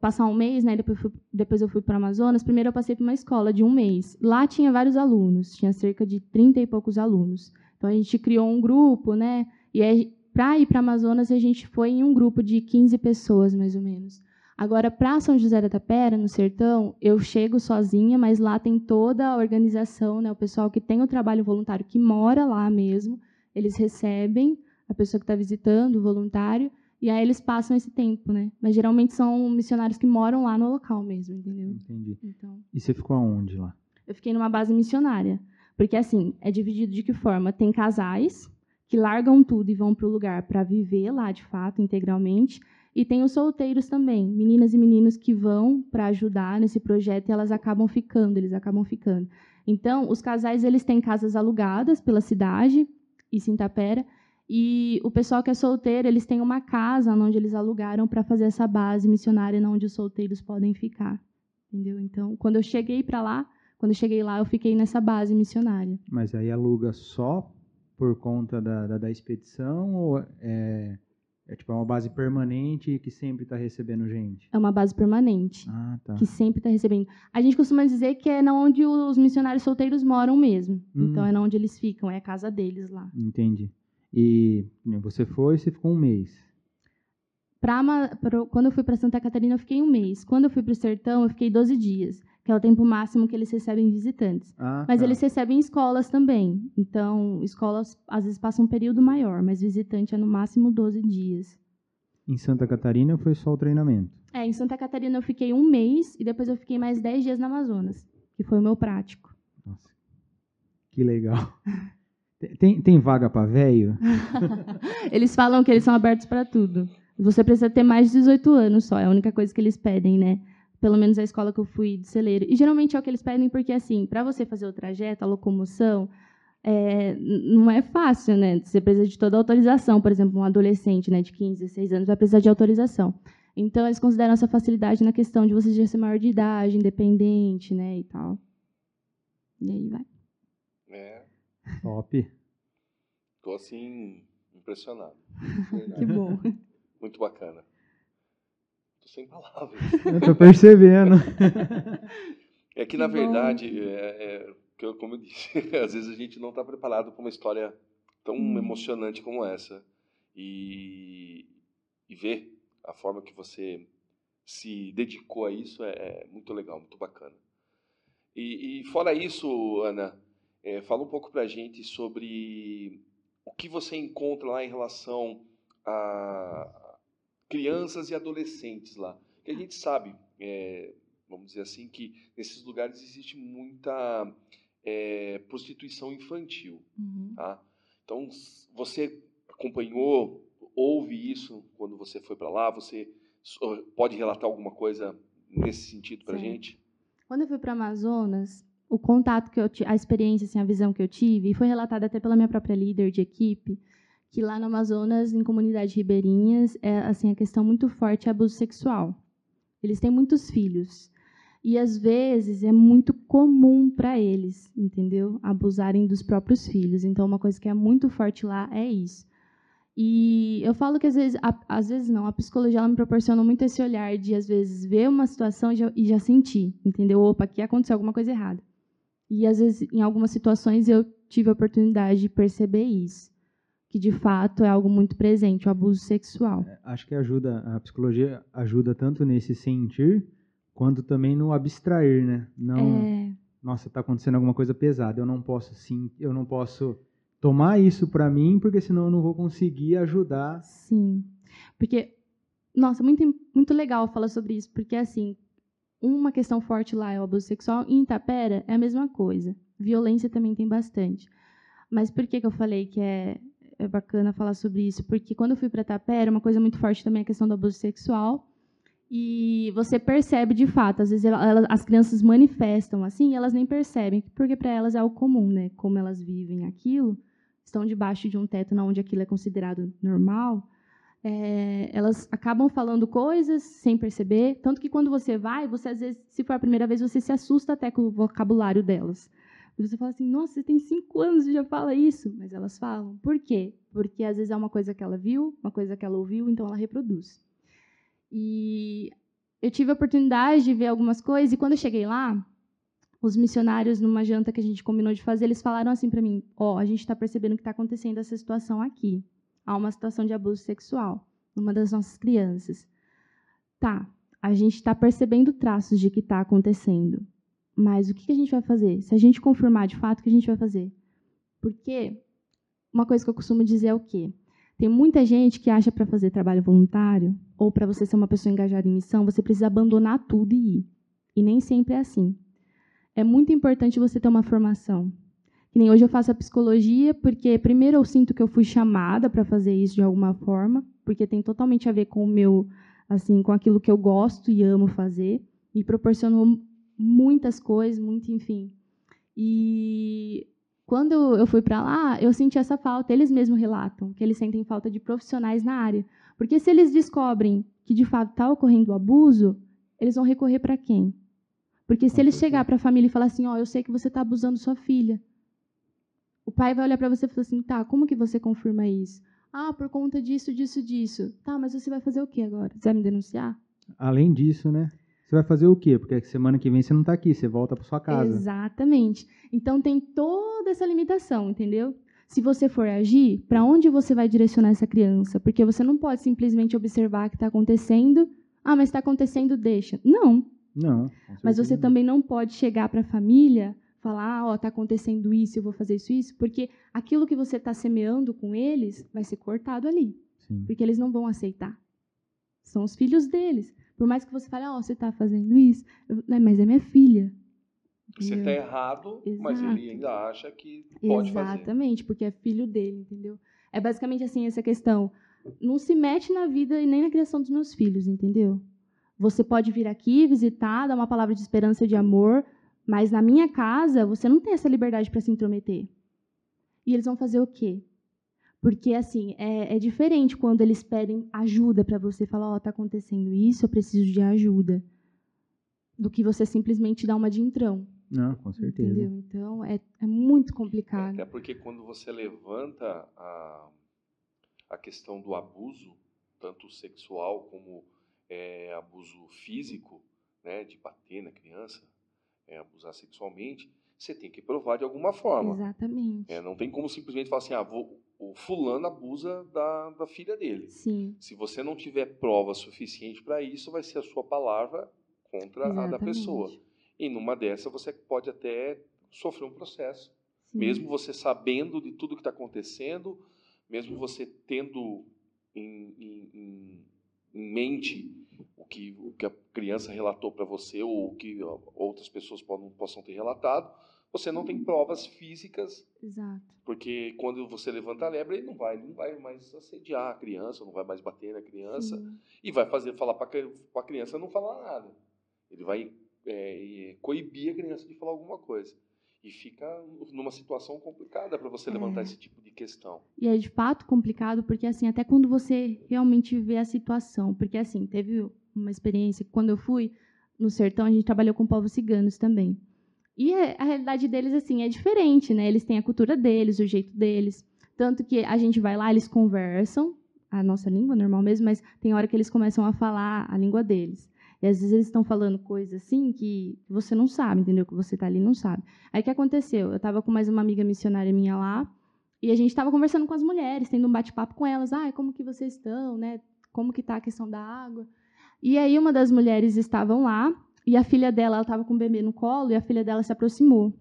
passar um mês, né, depois, fui, depois eu fui para Amazonas, primeiro eu passei por uma escola de um mês. Lá tinha vários alunos, tinha cerca de 30 e poucos alunos. Então a gente criou um grupo, né? E para ir para Amazonas, a gente foi em um grupo de 15 pessoas, mais ou menos. Agora, para São José da Tapera, no sertão, eu chego sozinha, mas lá tem toda a organização, né, o pessoal que tem o trabalho voluntário, que mora lá mesmo, eles recebem a pessoa que está visitando, o voluntário, e aí eles passam esse tempo, né? Mas geralmente são missionários que moram lá no local mesmo, entendeu? Entendi. Então, e você ficou aonde lá? Eu fiquei numa base missionária. Porque, assim, é dividido de que forma? Tem casais, que largam tudo e vão para o lugar para viver lá, de fato, integralmente. E tem os solteiros também, meninas e meninos que vão para ajudar nesse projeto e elas acabam ficando, eles acabam ficando. Então, os casais eles têm casas alugadas pela cidade, e Sintapera, e o pessoal que é solteiro, eles têm uma casa onde eles alugaram para fazer essa base missionária onde os solteiros podem ficar. Entendeu? Então, quando eu cheguei para lá, quando eu cheguei lá, eu fiquei nessa base missionária. Mas aí aluga só por conta da, da, da expedição ou é, é tipo é uma base permanente que sempre está recebendo gente? É uma base permanente. Ah, tá. Que sempre está recebendo. A gente costuma dizer que é na onde os missionários solteiros moram mesmo. Hum. Então é na onde eles ficam, é a casa deles lá. Entendi. E você foi, você ficou um mês. Pra, pra, quando eu fui para Santa Catarina, eu fiquei um mês. Quando eu fui para o sertão, eu fiquei 12 dias que é o tempo máximo que eles recebem visitantes. Ah, mas tá. eles recebem escolas também. Então, escolas às vezes passam um período maior, mas visitante é no máximo 12 dias. Em Santa Catarina foi só o treinamento? É, em Santa Catarina eu fiquei um mês e depois eu fiquei mais 10 dias no Amazonas, que foi o meu prático. Nossa, que legal. Tem, tem vaga para velho? *laughs* eles falam que eles são abertos para tudo. Você precisa ter mais de 18 anos só, é a única coisa que eles pedem, né? Pelo menos a escola que eu fui de celeiro. E geralmente é o que eles pedem porque, assim, para você fazer o trajeto, a locomoção, é, não é fácil, né? Você precisa de toda a autorização. Por exemplo, um adolescente né, de 15, 16 anos vai precisar de autorização. Então, eles consideram essa facilidade na questão de você já ser maior de idade, independente, né, e tal. E aí vai. É. Top. Tô assim, impressionado. *laughs* que bom. Muito bacana. Tô sem palavras. Eu tô percebendo. *laughs* É que, na verdade, é, é, como eu disse, *laughs* às vezes a gente não está preparado para uma história tão hum. emocionante como essa. E, e ver a forma que você se dedicou a isso é, é muito legal, muito bacana. E, e fora isso, Ana, é, fala um pouco para a gente sobre o que você encontra lá em relação a crianças e adolescentes lá. Que a gente sabe, é, vamos dizer assim, que nesses lugares existe muita é, prostituição infantil. Uhum. Tá? Então, você acompanhou houve isso quando você foi para lá? Você pode relatar alguma coisa nesse sentido para a gente? Quando eu fui para Amazonas, o contato que eu a experiência, assim, a visão que eu tive, e foi relatada até pela minha própria líder de equipe, que lá no Amazonas, em comunidades ribeirinhas, é assim a questão muito forte é abuso sexual. Eles têm muitos filhos. E às vezes é muito comum para eles, entendeu? Abusarem dos próprios filhos. Então, uma coisa que é muito forte lá é isso. E eu falo que às vezes, a, às vezes não, a psicologia ela me proporciona muito esse olhar de às vezes ver uma situação e já, e já sentir, entendeu? Opa, aqui aconteceu alguma coisa errada. E às vezes, em algumas situações, eu tive a oportunidade de perceber isso, que de fato é algo muito presente, o abuso sexual. É, acho que ajuda, a psicologia ajuda tanto nesse sentir, quanto também no abstrair, né? Não, é... nossa, está acontecendo alguma coisa pesada, eu não posso sim, eu não posso tomar isso para mim, porque senão eu não vou conseguir ajudar. Sim. Porque, nossa, muito, muito legal falar sobre isso, porque, assim, uma questão forte lá é o abuso sexual, e em Itapera é a mesma coisa. Violência também tem bastante. Mas por que, que eu falei que é, é bacana falar sobre isso? Porque quando eu fui para Itapera, uma coisa muito forte também é a questão do abuso sexual, e você percebe de fato, às vezes ela, as crianças manifestam assim, e elas nem percebem, porque para elas é o comum, né? Como elas vivem aquilo, estão debaixo de um teto onde aquilo é considerado normal, é, elas acabam falando coisas sem perceber, tanto que quando você vai, você às vezes, se for a primeira vez, você se assusta até com o vocabulário delas. Você fala assim, nossa, você tem cinco anos e já fala isso, mas elas falam. Por quê? Porque às vezes é uma coisa que ela viu, uma coisa que ela ouviu, então ela reproduz. E eu tive a oportunidade de ver algumas coisas e quando eu cheguei lá, os missionários, numa janta que a gente combinou de fazer, eles falaram assim para mim: Ó, oh, a gente está percebendo que está acontecendo essa situação aqui. Há uma situação de abuso sexual numa das nossas crianças. Tá, a gente está percebendo traços de que está acontecendo. Mas o que a gente vai fazer? Se a gente confirmar de fato, o que a gente vai fazer? Porque uma coisa que eu costumo dizer é o quê? Tem muita gente que acha para fazer trabalho voluntário, ou para você ser uma pessoa engajada em missão, você precisa abandonar tudo e ir. E nem sempre é assim é muito importante você ter uma formação. Que nem hoje eu faço a psicologia, porque primeiro eu sinto que eu fui chamada para fazer isso de alguma forma, porque tem totalmente a ver com o meu, assim, com aquilo que eu gosto e amo fazer, me proporcionou muitas coisas, muito, enfim. E quando eu fui para lá, eu senti essa falta. Eles mesmos relatam que eles sentem falta de profissionais na área. Porque se eles descobrem que de fato está ocorrendo abuso, eles vão recorrer para quem? Porque se ele chegar para a família e falar assim, ó, oh, eu sei que você está abusando sua filha, o pai vai olhar para você e falar assim, tá, como que você confirma isso? Ah, por conta disso, disso, disso. Tá, mas você vai fazer o que agora? Você vai me denunciar? Além disso, né? Você vai fazer o quê? Porque semana que vem você não está aqui, você volta para sua casa. Exatamente. Então tem toda essa limitação, entendeu? Se você for agir, para onde você vai direcionar essa criança? Porque você não pode simplesmente observar o que está acontecendo. Ah, mas está acontecendo, deixa. Não. Não. Mas você também não pode chegar para a família falar, ó, oh, está acontecendo isso, eu vou fazer isso, isso, porque aquilo que você está semeando com eles vai ser cortado ali, Sim. porque eles não vão aceitar. São os filhos deles. Por mais que você fale, ó, oh, você está fazendo isso, eu, mas é minha filha. Você está errado, mas ele Exato. ainda acha que pode fazer. Exatamente, porque é filho dele, entendeu? É basicamente assim essa questão. Não se mete na vida e nem na criação dos meus filhos, entendeu? Você pode vir aqui visitar, dar uma palavra de esperança e de amor, mas na minha casa você não tem essa liberdade para se intrometer. E eles vão fazer o quê? Porque assim é, é diferente quando eles pedem ajuda para você falar, ó, tá acontecendo isso, eu preciso de ajuda, do que você simplesmente dar uma de entrão, Não, com certeza. entendeu? Então é, é muito É, complicado. Até porque quando você levanta a, a questão do abuso, tanto sexual como é, abuso físico, né, de bater na criança, é, abusar sexualmente, você tem que provar de alguma forma. Exatamente. É, não tem como simplesmente falar assim, ah, vou, o fulano abusa da, da filha dele. Sim, Se você não tiver prova suficiente para isso, vai ser a sua palavra contra a da exatamente. pessoa. E numa dessa você pode até sofrer um processo Sim. mesmo você sabendo de tudo que está acontecendo, mesmo você tendo em, em- em- mente o que, o que a criança relatou para você ou o que outras pessoas podem, possam ter relatado, você não tem provas físicas, Exato. porque quando você levanta a lebre, ele não vai, ele não vai mais assediar a criança, não vai mais bater na criança Sim. e vai fazer falar para a criança não falar nada. Ele vai é, coibir a criança de falar alguma coisa. E fica numa situação complicada para você É. levantar esse tipo de questão. E é de fato complicado, porque assim, até quando você realmente vê a situação, porque assim, teve uma experiência que quando eu fui no sertão, a gente trabalhou com povos ciganos também. E a a realidade deles, assim, é diferente, né? Eles têm a cultura deles, o jeito deles. Tanto que a gente vai lá, eles conversam, a nossa língua normal mesmo, mas tem hora que eles começam a falar a língua deles. E às vezes eles estão falando coisas assim que você não sabe, entendeu? Que você tá ali e não sabe. Aí o que aconteceu? Eu estava com mais uma amiga missionária minha lá, e a gente estava conversando com as mulheres, tendo um bate-papo com elas. Ah, como que vocês estão, né? Como que tá a questão da água? E aí uma das mulheres estavam lá e a filha dela, ela estava com o bebê no colo e a filha dela se aproximou.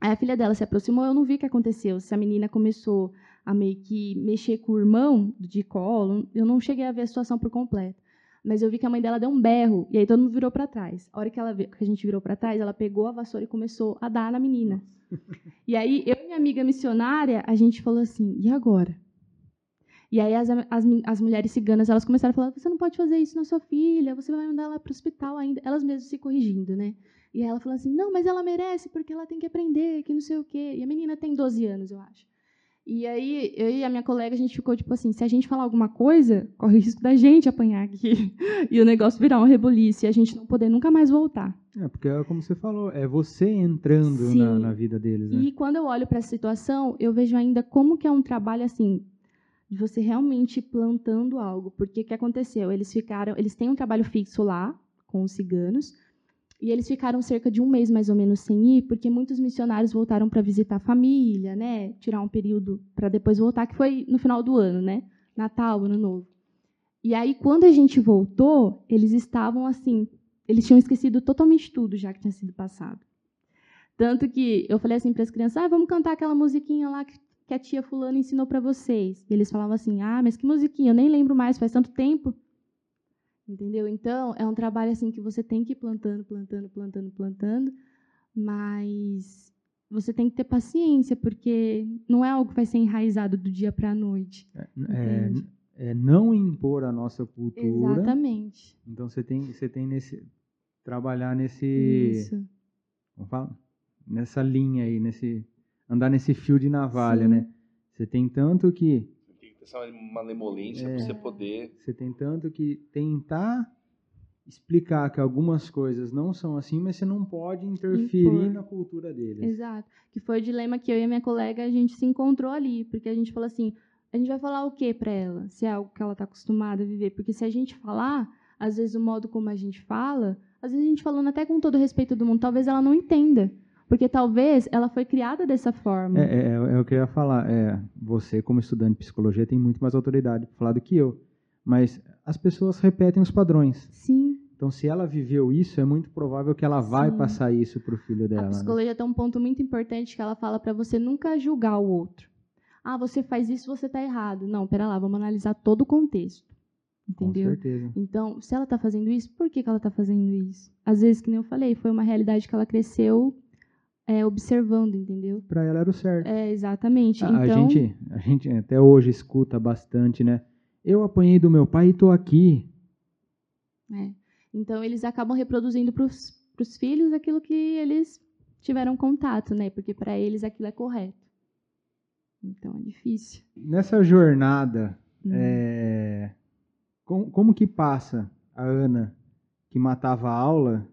Aí a filha dela se aproximou, eu não vi o que aconteceu. Se a menina começou a meio que mexer com o irmão de colo, eu não cheguei a ver a situação por completo. Mas eu vi que a mãe dela deu um berro e aí todo mundo virou para trás. A hora que, ela, que a gente virou para trás, ela pegou a vassoura e começou a dar na menina. *laughs* E aí, eu e minha amiga missionária, a gente falou assim, e agora? E aí as, as, as mulheres ciganas, elas começaram a falar, você não pode fazer isso na sua filha, você vai mandar ela para o hospital ainda. Elas mesmas se corrigindo, né? E aí ela falou assim, não, mas ela merece, porque ela tem que aprender, que não sei o quê. E a menina tem 12 anos, eu acho. E aí, eu e a minha colega, a gente ficou tipo assim, se a gente falar alguma coisa, corre o risco da gente apanhar aqui. *laughs* E o negócio virar um rebuliço e a gente não poder nunca mais voltar. É, porque é como você falou, é você entrando na, na vida deles, né? E quando eu olho para essa situação, eu vejo ainda como que é um trabalho assim, de você realmente plantando algo. Porque o que aconteceu? Eles ficaram, eles têm um trabalho fixo lá com os ciganos, e eles ficaram cerca de um mês mais ou menos sem ir, porque muitos missionários voltaram para visitar a família, né? Tirar um período para depois voltar, que foi no final do ano, né? Natal, Ano Novo. E aí, quando a gente voltou, eles estavam assim, eles tinham esquecido totalmente tudo já que tinha sido passado. Tanto que eu falei assim para as crianças: ah, vamos cantar aquela musiquinha lá que que a tia fulana ensinou para vocês. E eles falavam assim: "Ah, mas que musiquinha? Eu nem lembro mais, faz tanto tempo". Entendeu? Então, é um trabalho assim que você tem que ir plantando, plantando, plantando, plantando, mas você tem que ter paciência, porque não é algo que vai ser enraizado do dia para a noite. É, Entende? é não impor a nossa cultura. Exatamente. Então você tem, você tem nesse trabalhar nesse, Isso. como fala? Nessa linha aí, nesse andar nesse fio de navalha, Sim. né? Você tem tanto que Você tem que ter essa malemolência É. para você poder. você tem tanto que tentar explicar que algumas coisas não são assim, mas você não pode interferir Impor. na cultura deles. Exato. Que foi o dilema que eu e a minha colega a gente se encontrou ali, porque a gente falou assim, a gente vai falar o que para ela, se é algo que ela está acostumada a viver, porque se a gente falar, às vezes o modo como a gente fala, às vezes a gente falando até com todo o respeito do mundo, talvez ela não entenda, porque talvez ela foi criada dessa forma. É, é, é o que eu ia falar. É, você, como estudante de psicologia, tem muito mais autoridade para falar do que eu. Mas as pessoas repetem os padrões. Sim. Então, se ela viveu isso, é muito provável que ela vai Sim. passar isso para o filho dela. A né? psicologia tem um ponto muito importante que ela fala para você nunca julgar o outro. Ah, você faz isso, você está errado. Não, pera lá, vamos analisar todo o contexto. Entendeu? Com certeza. Então, se ela está fazendo isso, por que, que ela está fazendo isso? Às vezes, que nem eu falei, foi uma realidade que ela cresceu é, observando, entendeu? Para ela era o certo. É, exatamente. A, então, a gente, a gente até hoje escuta bastante, né? Eu apanhei do meu pai e tô aqui. é. então eles acabam reproduzindo para os filhos aquilo que eles tiveram contato, né? Porque para eles aquilo é correto. Então é difícil. Nessa jornada, Hum. é, como, como que passa a Ana que matava a aula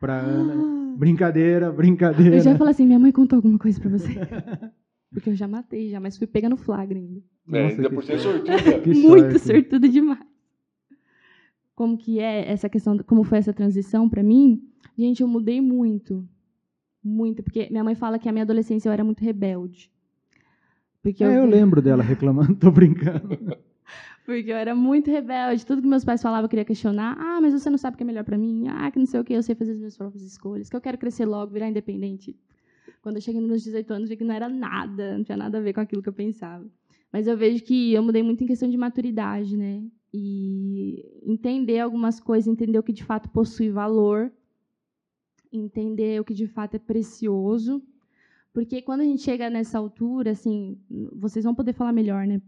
para Ana? Brincadeira, brincadeira. Eu já falar assim, minha mãe contou alguma coisa pra você. *laughs* Porque eu já matei, já, mas fui pega no flagra ainda. É, Nossa, ainda que por ser sorte. sortuda. Que Muito sortuda demais. Como que é essa questão, como foi essa transição pra mim? Gente, eu mudei muito. Muito, porque minha mãe fala que a minha adolescência eu era muito rebelde. Porque É, eu lembro dela reclamando, *laughs* tô brincando. Porque eu era muito rebelde. Tudo que meus pais falavam eu queria questionar. Ah, mas você não sabe o que é melhor pra mim. Ah, que não sei o que, eu sei fazer as minhas próprias escolhas. Que eu quero crescer logo, virar independente. Quando eu cheguei nos meus 18 anos, vi que não era nada, não tinha nada a ver com aquilo que eu pensava. Mas eu vejo que eu mudei muito em questão de maturidade, né? E entender algumas coisas, entender o que de fato possui valor, entender o que de fato é precioso. Porque quando a gente chega nessa altura, assim, vocês vão poder falar melhor, né?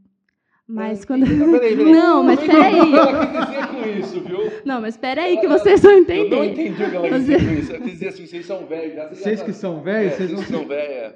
Mas quando. Peraí, peraí. Não, mas peraí. Ela quis dizer com isso, viu? Não, mas espera aí que vocês vão Eu não entender. entendi o que ela quis Você- dizer com isso. Ela quis dizer assim, vocês são velhos. já- Vocês já- que são É, velhos, vocês vocês não são velhos.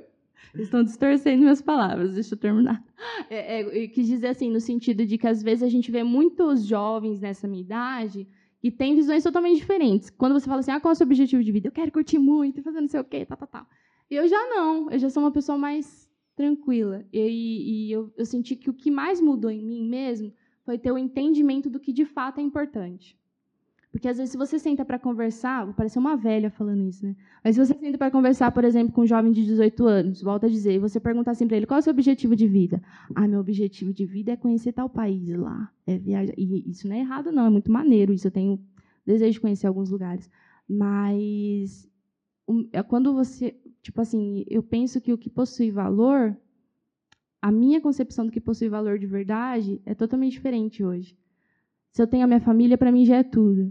Vocês estão distorcendo minhas palavras, deixa eu terminar. É, é, eu quis dizer assim, no sentido de que às vezes a gente vê muitos jovens nessa minha idade que têm visões totalmente diferentes. Quando você fala assim, ah, qual é o seu objetivo de vida? Eu quero curtir muito, fazer não sei o quê, tá, tá, tá. E eu já não, eu já sou uma pessoa mais tranquila. E, e eu, eu senti que o que mais mudou em mim mesmo foi ter o entendimento do que de fato é importante. Porque às vezes se você senta para conversar, vou parecer uma velha falando isso, né? Mas se você senta para conversar, por exemplo, com um jovem de 18 anos, volta a dizer, e você perguntar assim para ele, qual é o seu objetivo de vida? Ah, meu objetivo de vida é conhecer tal país lá, é viajar. E isso não é errado, não, é muito maneiro, isso eu tenho desejo de conhecer alguns lugares. Mas é quando você, tipo assim, eu penso que o que possui valor, a minha concepção do que possui valor de verdade é totalmente diferente hoje. Se eu tenho a minha família, para mim já é tudo.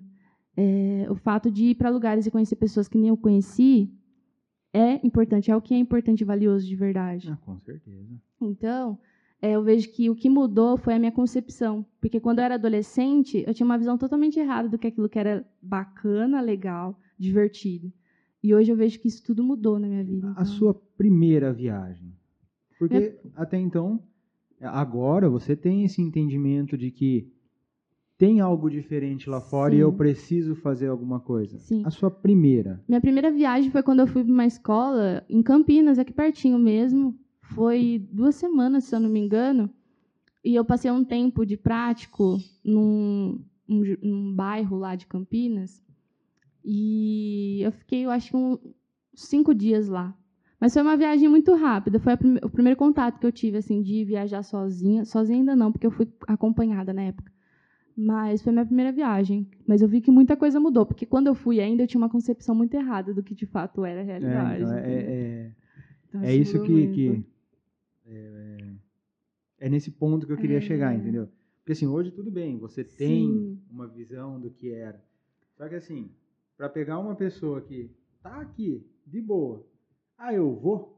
É, o fato de ir para lugares e conhecer pessoas que nem eu conheci é importante, é o que é importante e valioso de verdade. Ah, com certeza. Então, é, eu vejo que o que mudou foi a minha concepção. Porque quando eu era adolescente, eu tinha uma visão totalmente errada do que aquilo que era bacana, legal, divertido. E hoje eu vejo que isso tudo mudou na minha vida. A então- sua primeira viagem. Porque até então, agora você tem esse entendimento de que tem algo diferente lá fora e Sim. eu preciso fazer alguma coisa. Sim. A sua primeira. Minha primeira viagem foi quando eu fui para uma escola em Campinas, aqui pertinho mesmo. Foi duas semanas, se eu não me engano. E eu passei um tempo de prático num, um num bairro lá de Campinas. E eu fiquei, eu acho que uns cinco dias lá. Mas foi uma viagem muito rápida. Foi prime- o primeiro contato que eu tive, assim, de viajar sozinha. Sozinha ainda não, porque eu fui acompanhada na época. Mas foi minha primeira viagem. Mas eu vi que muita coisa mudou, porque quando eu fui ainda eu tinha uma concepção muito errada do que de fato era a É, realidade. então, é, entendeu? é- Então, é isso mudou que, que é, é nesse ponto que eu queria É. chegar, entendeu? Porque assim, hoje tudo bem, você tem Sim. uma visão do que era. Só que assim, para pegar uma pessoa que tá aqui, de boa, ah, eu vou,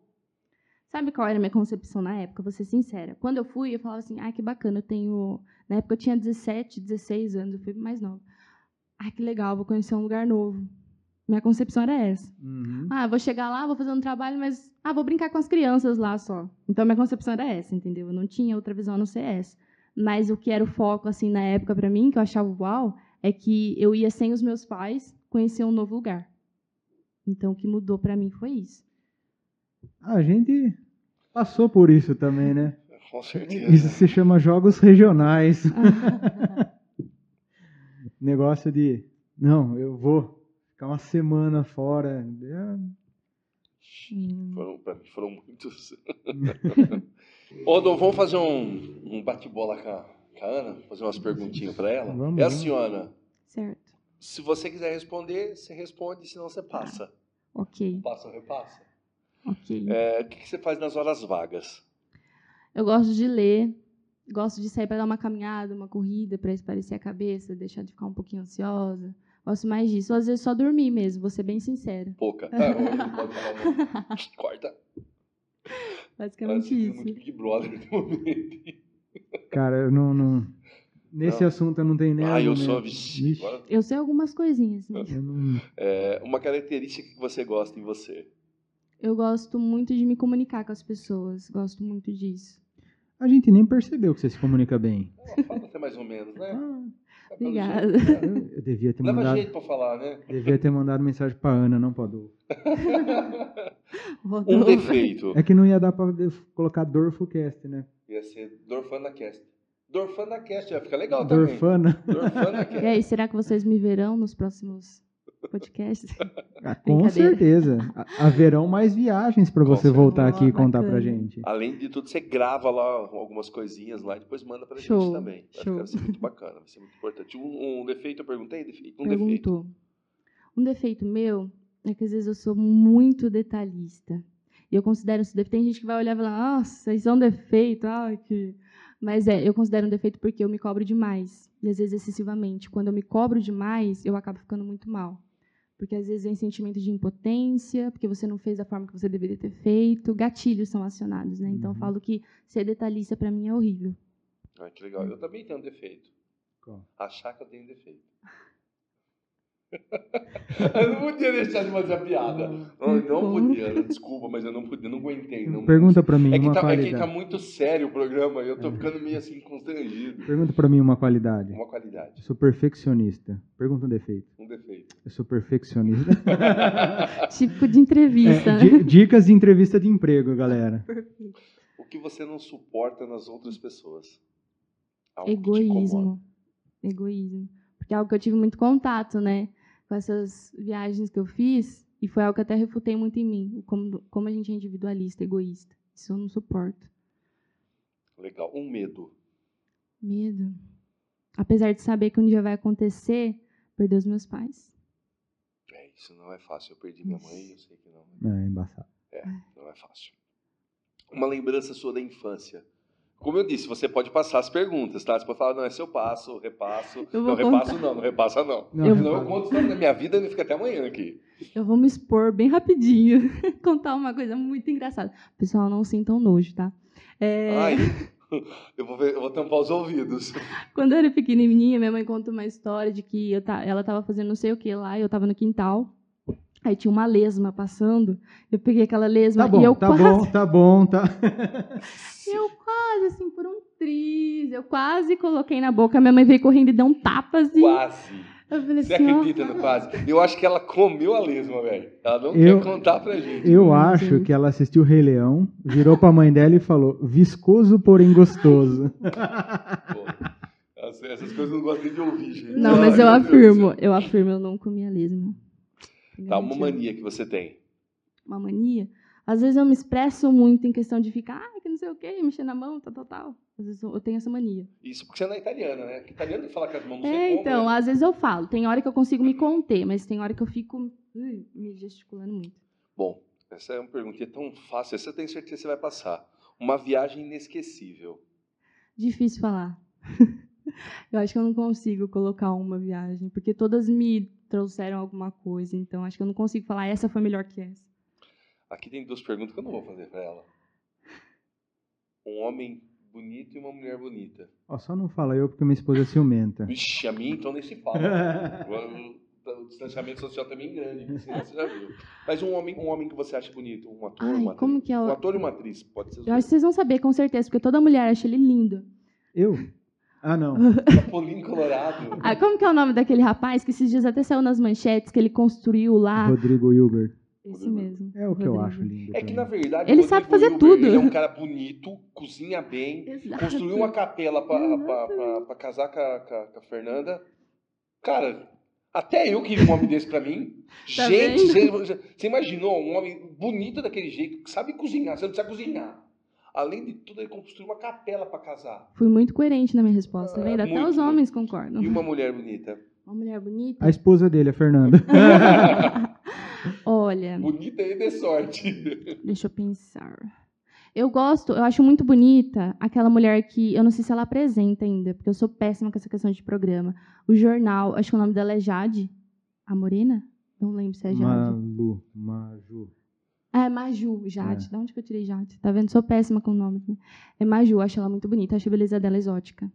Sabe qual era a minha concepção na época? Vou ser sincera. Quando eu fui, eu falava assim: ah, que bacana, eu tenho. Na época eu tinha 17, 16 anos, eu fui mais nova. Ah, que legal, vou conhecer um lugar novo. Minha concepção era essa. Uhum. Ah, vou chegar lá, vou fazer um trabalho, mas. Ah, vou brincar com as crianças lá só. Então, minha concepção era essa, entendeu? Eu não tinha outra visão a não ser essa. Mas o que era o foco, assim, na época para mim, que eu achava uau, é que eu ia sem os meus pais conhecer um novo lugar. Então, o que mudou para mim foi isso. a gente passou por isso também, né? Com certeza. Isso se chama jogos regionais. *laughs* *laughs* Negócio de, não, eu vou ficar uma semana fora. Hum. Foram, pra mim, foram muitos. *laughs* Ô, Dom, vamos fazer um, um bate-bola com, a- com a Ana? Fazer umas perguntinhas para ela? Vamos, é vamos. assim, Ana. Certo. Se você quiser responder, você responde, senão você passa. Ok, Passa ou repassa? ok. É, o que, que você faz nas horas vagas? Eu gosto de ler, gosto de sair para dar uma caminhada, uma corrida, para espairecer a cabeça, deixar de ficar um pouquinho ansiosa, Gosto mais disso. Ou às vezes só dormir mesmo, vou ser bem sincera. Pouca. *laughs* Ah, não pode falar. *laughs* Corta. Basicamente Parece isso. muito Big Brother no momento. Cara, eu não. não- Nesse Não. assunto eu não tenho nem. Ah, eu sou. Agora- Eu sei algumas coisinhas. mas eu não- É, uma característica que você gosta em você. Eu gosto muito de me comunicar com as pessoas. Gosto muito disso. A gente nem percebeu que você se comunica bem. Ah, Fala até mais ou menos, né? Ah, É pelo Obrigada. jeito, né? eu, eu devia ter Leva mandado. jeito pra falar, né? Devia ter mandado mensagem pra Ana, não pra Adolfo. *laughs* Um defeito. É que não ia dar pra colocar Dorfocast, né? Ia ser Dorfana Cast. Dorfana Cast, vai ficar legal também. Dorfana. Dorfana *laughs* E Cast. aí, será que vocês me verão nos próximos podcasts? Ah, com *laughs* certeza. Ha- Haverão mais viagens pra Com você certeza. voltar aqui e contar pra bacana. gente. Além de tudo, você grava lá algumas coisinhas lá e depois manda pra gente Show, também. Vai, show. ficar, vai ser muito bacana, vai ser muito importante. Um, um defeito, eu perguntei? Defeito? Um defeito. Perguntou. Um defeito meu é que às vezes eu sou muito detalhista. E eu considero esse defeito. Tem gente que vai olhar e falar, nossa, isso é um defeito. Ai, que... Mas é, eu considero um defeito porque eu me cobro demais. E às vezes excessivamente. Quando eu me cobro demais, eu acabo ficando muito mal. Porque às vezes vem sentimento de impotência, porque você não fez da forma que você deveria ter feito. Gatilhos são acionados, né? Então eu Uhum. falo que ser detalhista para mim é horrível. Ah, que legal. Eu também tenho um defeito. Qual? Achar que eu tenho defeito. Eu não podia deixar de fazer a piada. Não, não podia. Desculpa, mas eu não podia, não aguentei. Não, *laughs* Pergunta pra mim é que, uma tá, é que qualidade. tá muito sério o programa e eu tô ficando meio assim constrangido. Pergunta pra mim uma qualidade. Uma qualidade, Eu sou perfeccionista. Pergunta um defeito. um defeito. Eu sou perfeccionista. *laughs* Típico de entrevista, É, né? di- dicas de entrevista de emprego, galera. O que você não suporta nas outras pessoas? Algo. Egoísmo. Egoísmo. Porque é algo que eu tive muito contato, né? Com essas viagens que eu fiz. E foi algo que até refutei muito em mim. Como, como a gente é individualista, egoísta. Isso eu não suporto. Legal. Um medo. Medo. Apesar de saber que um dia vai acontecer, perder os meus pais. É, isso não é fácil. Eu perdi minha mãe, eu sei que não. É embaçado. Não é fácil. Uma lembrança sua da infância. Como eu disse, você pode passar as perguntas, tá? Você pode falar, não, esse eu passo, repasso. Eu não, repasso não, não repassa não. Não, Eu eu conto história da minha vida e fica até amanhã aqui. Eu vou me expor bem rapidinho. *laughs* Contar uma coisa muito engraçada. Pessoal, não sintam nojo, tá? É, Ai, *laughs* eu vou, ver- eu vou tampar os ouvidos. Quando eu era pequenininha, minha mãe conta uma história de que eu ta- ela estava fazendo não sei o que lá, e eu estava no quintal. Aí tinha uma lesma passando. Eu peguei aquela lesma Tá bom, e eu tá quase, bom, tá bom, tá. *laughs* eu quase assim por um triz, eu quase coloquei na boca. Minha mãe veio correndo e deu um tapa assim. Quase. Eu falei Você assim, acredita no quase? Eu acho que ela comeu a lesma, velho. Ela não Eu- quer contar pra gente. Eu acho sim. que ela assistiu o Rei Leão, virou pra mãe dela e falou: viscoso, porém gostoso. *laughs* Pô, essas, coisas eu não gosto nem de ouvir, gente. Não, mas eu afirmo, eu afirmo, eu não comi a lesma. Tá, uma mania que você tem. Uma mania. Às vezes eu me expresso muito em questão de ficar, ah, não sei o quê, mexer na mão, tal, tal, tal. Às vezes eu tenho essa mania. Isso porque você não é italiana, né? Italiano tem que falar com as mãos não É, como, então, né? às vezes eu falo. Tem hora que eu consigo me conter, mas tem hora que eu fico ui, me gesticulando muito. Bom, essa é uma perguntinha tão fácil. Essa eu tenho certeza que você vai passar. Uma viagem inesquecível. Difícil falar. *laughs* eu acho que eu não consigo colocar uma viagem, porque todas me trouxeram alguma coisa, então acho que eu não consigo falar essa foi melhor que essa. Aqui tem duas perguntas que eu não vou fazer pra ela. Um homem bonito e uma mulher bonita. Ó, só não fala eu porque minha esposa é ciumenta. Vixe, a mim então nem se fala. *laughs* o, distanciamento social também é grande, você já viu. Mas um homem, um homem que você acha bonito, um ator, Ai, uma atriz. como que é o- Um ator e uma atriz, pode ser Eu acho que vocês vão saber com certeza, porque toda mulher acha ele lindo. Eu? Ah, não. *laughs* dois. Chapolin Colorado. Ah, como que é o nome daquele rapaz que esses dias até saiu nas manchetes que ele construiu lá? Rodrigo Hilbert. Esse mesmo. É o que eu Rodrigo. acho lindo. É que na verdade Ele sabe fazer Hilbert, tudo. Ele é um cara bonito, cozinha bem, Exato. construiu uma capela pra, pra, pra, pra casar com a, com a- Fernanda. Cara, até eu queria um homem desse pra mim. *laughs* Tá Gente, você, você imaginou um homem bonito daquele jeito, que sabe cozinhar, você não precisa cozinhar. Além de tudo, ele construiu uma capela pra casar. Fui muito coerente na minha resposta, tá Ah, vendo? Até muito, os homens concordam. E uma mulher bonita. Uma mulher bonita. A esposa dele, a Fernanda. *laughs* *laughs* Olha, Bonita e de sorte. deixa eu pensar. Eu gosto, eu acho muito bonita aquela mulher que, eu não sei se ela apresenta ainda, porque eu sou péssima com essa questão de programa. O jornal, acho que o nome dela é Jade. A Morena? Não lembro se é Jade. Malu, Maju. Ah, é Maju, Jade. De onde que eu tirei Jade? Tá vendo? Sou péssima com o nome. É Maju, acho ela muito bonita. Acho a beleza dela exótica.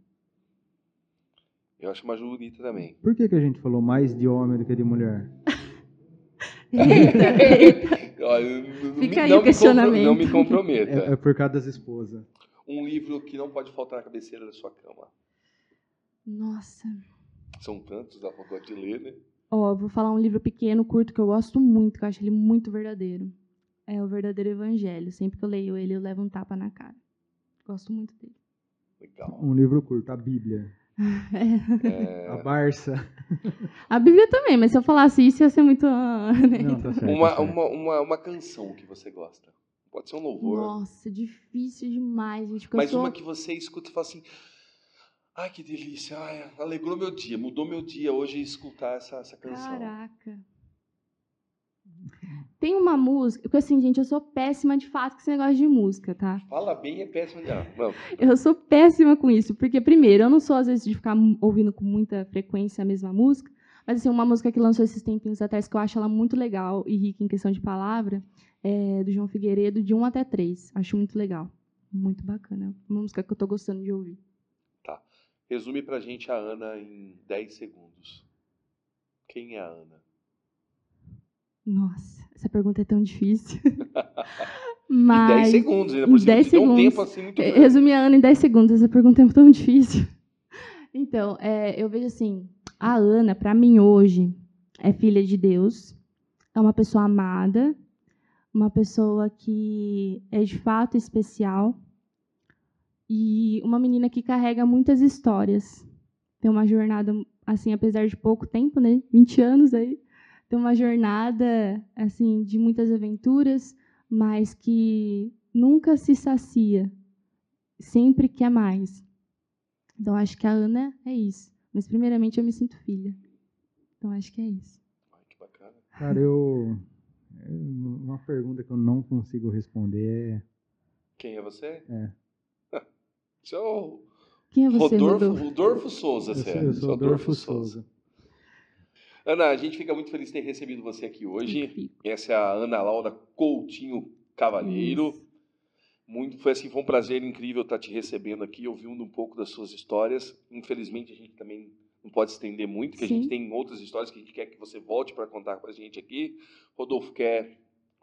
Eu acho uma bonita também. Por que, que a gente falou mais de homem do que de mulher? *laughs* Eita, eita. Olha, não me- Fica aí o me questionamento. Não me comprometa. É, é por causa das esposas. Um livro que não pode faltar na cabeceira da sua cama. Nossa. São tantos, dá vontade de ler, né? Ó, vou falar um livro pequeno, curto, que eu gosto muito, que eu acho ele muito verdadeiro. É o Verdadeiro Evangelho. Sempre que eu leio ele, eu levo um tapa na cara. Gosto muito dele. Legal. Um livro curto, a Bíblia. *laughs* É, A Barça. A Bíblia também, mas se eu falasse isso, ia ser muito. ah, né? Não, tá certo. uma, tá uma, uma, uma canção que você gosta. Pode ser um louvor. Nossa, difícil demais, gente. Mas sou- uma que você escuta e fala assim. Ai, que delícia. Ai, alegrou meu dia. Mudou meu dia hoje escutar essa, essa canção. Caraca. Tem uma música, porque assim, gente, eu sou péssima de fato com esse negócio de música, tá? Fala bem é péssimo. Não. Eu sou péssima com isso, porque primeiro, eu não sou às vezes de ficar ouvindo com muita frequência a mesma música, mas assim, uma música que lançou esses tempinhos atrás que eu acho ela muito legal e rica em questão de palavra, é do João Figueiredo, de 1 até 3. Acho muito legal. Muito bacana. Uma música que eu tô gostando de ouvir. Resume pra gente a Ana em 10 segundos. Quem é a Ana? Nossa, essa pergunta é tão difícil. *laughs* Em mas 10 segundos, ainda em por cima. 10 te deu um segundos. tempo assim muito Eh, grande. Resumir a Ana em 10 segundos, essa pergunta é tão difícil. *laughs* Então, é, eu vejo assim, a Ana, para mim hoje, é filha de Deus, é uma pessoa amada, uma pessoa que é de fato especial e uma menina que carrega muitas histórias. Tem uma jornada, assim, apesar de pouco tempo, né, 20 anos aí, tem uma jornada, assim, de muitas aventuras, mas que nunca se sacia, sempre quer mais. Então, acho que a Ana é isso. Mas, primeiramente, eu me sinto filha. Então, acho que é isso. Ai, que bacana. Cara, eu. Uma pergunta que eu não consigo responder Quem é você? é. Você é o Quem é você, Rodolfo, Rodolfo? Rodolfo Souza, Eu sou, sério. eu sou Adolfo Souza. Ana, a gente fica muito feliz de ter recebido você aqui hoje. Essa é a Ana Laura Coutinho Cavalheiro. Muito, foi assim, foi um prazer incrível estar te recebendo aqui, ouvindo um pouco das suas histórias. Infelizmente, a gente também não pode estender muito, porque a gente tem outras histórias que a gente quer que você volte para contar para a gente aqui. Rodolfo, quer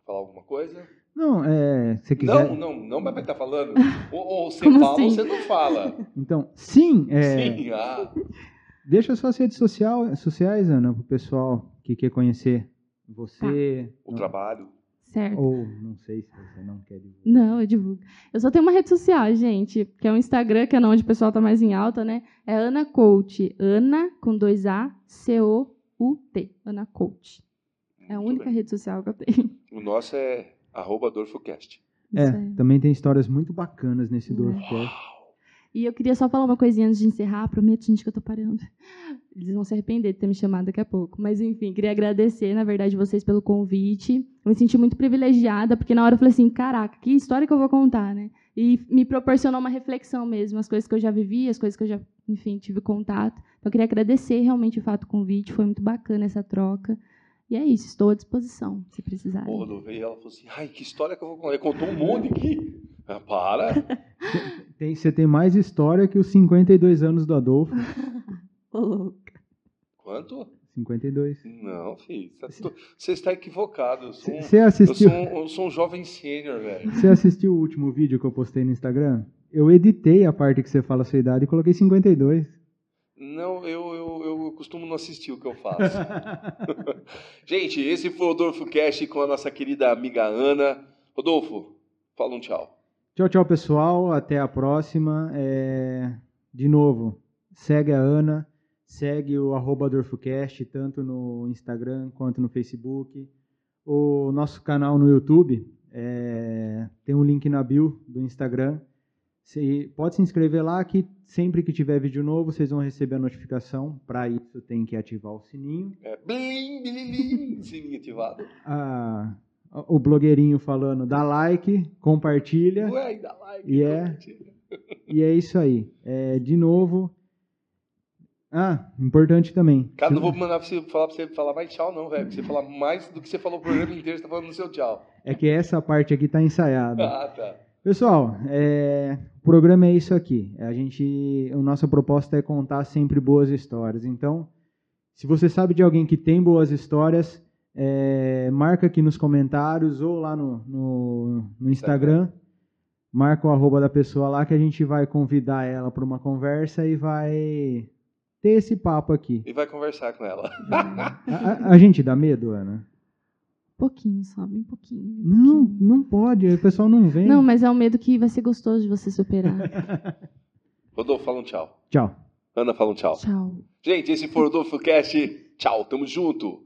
falar alguma coisa? Não, é. Se quiser. Não, não, não vai estar falando. *laughs* Ou, ou você Como fala assim? ou você não fala. Então, sim, é, Sim, ah, *laughs* deixa suas redes social, sociais, Ana, pro pessoal que quer conhecer você. o não- trabalho. Certo. Ou não sei se você não quer divulgar. Não, eu divulgo. Eu só tenho uma rede social, gente, que é o Instagram, que é onde o pessoal tá mais em alta, né? É Ana Coach. Ana com dois A, C-O-U-T. Ana Coach. É a Muito única bem. rede social que eu tenho. O nosso é arroba DorfoCast. É, também tem histórias muito bacanas nesse É. Dorfcast. E eu queria só falar uma coisinha antes de encerrar. Prometo, gente, que eu tô parando. Eles vão se arrepender de ter me chamado daqui a pouco. Mas, enfim, queria agradecer, na verdade, vocês pelo convite. Eu me senti muito privilegiada, porque na hora eu falei assim: caraca, que história que eu vou contar, né? E me proporcionou uma reflexão mesmo, as coisas que eu já vivi, as coisas que eu já, enfim, tive contato. Então, eu queria agradecer realmente, de fato, o convite. Foi muito bacana essa troca. E é isso, estou à disposição, se precisarem. Porra, eu veio ela falou assim, ai, que história que eu vou contar. Ele contou um monte aqui. Ah, para. *laughs* Tem, você tem mais história que os 52 anos do Adolfo. *laughs* Ô, louco. Quanto? 52. Não, filho. Você tá- Você está equivocado. Eu sou um, Você eu assistiu, sou um, eu sou um jovem sênior, velho. você assistiu o último vídeo que eu postei no Instagram? Eu editei a parte que você fala a sua idade e coloquei 52. Não, eu, eu, eu costumo não assistir o que eu faço. *laughs* Gente, esse foi o Rodolfo Cast com a nossa querida amiga Ana. Rodolfo, fala um tchau. Tchau, tchau, pessoal. Até a próxima. É, De novo, segue a Ana, segue o arroba DorfoCast, tanto no Instagram quanto no Facebook. O nosso canal no YouTube é, tem um link na bio do Instagram. Você pode se inscrever lá que sempre que tiver vídeo novo, vocês vão receber a notificação. Para isso, tem que ativar o sininho. É, blim, blim, blim, *laughs* sininho ativado. Ah, o blogueirinho falando, dá like, compartilha. Ué, dá like. E é-. *laughs* E é isso aí. É, de novo, Ah, importante também. Cara, não vou mandar você falar pra você falar mais tchau, não, velho. Porque você falar mais do que você falou o programa inteiro, você tá falando no seu tchau. É que essa parte aqui tá ensaiada. Ah, tá. Pessoal, é, o programa é isso aqui. A gente, a nossa proposta é contar sempre boas histórias. Então, se você sabe de alguém que tem boas histórias, é, marca aqui nos comentários ou lá no, no, no Instagram. Marca o arroba da pessoa lá que a gente vai convidar ela para uma conversa e vai ter esse papo aqui. E vai conversar com ela. A, a- a gente dá medo, Ana? Pouquinho só, bem pouquinho. bem Não, pouquinho. não pode. O pessoal não vem. Não, mas é um medo que vai ser gostoso de você superar. *laughs* Rodolfo, fala um tchau. Tchau. Ana, fala um tchau. Tchau. Gente, esse foi o Rodolfo Cast. Tchau, tamo junto.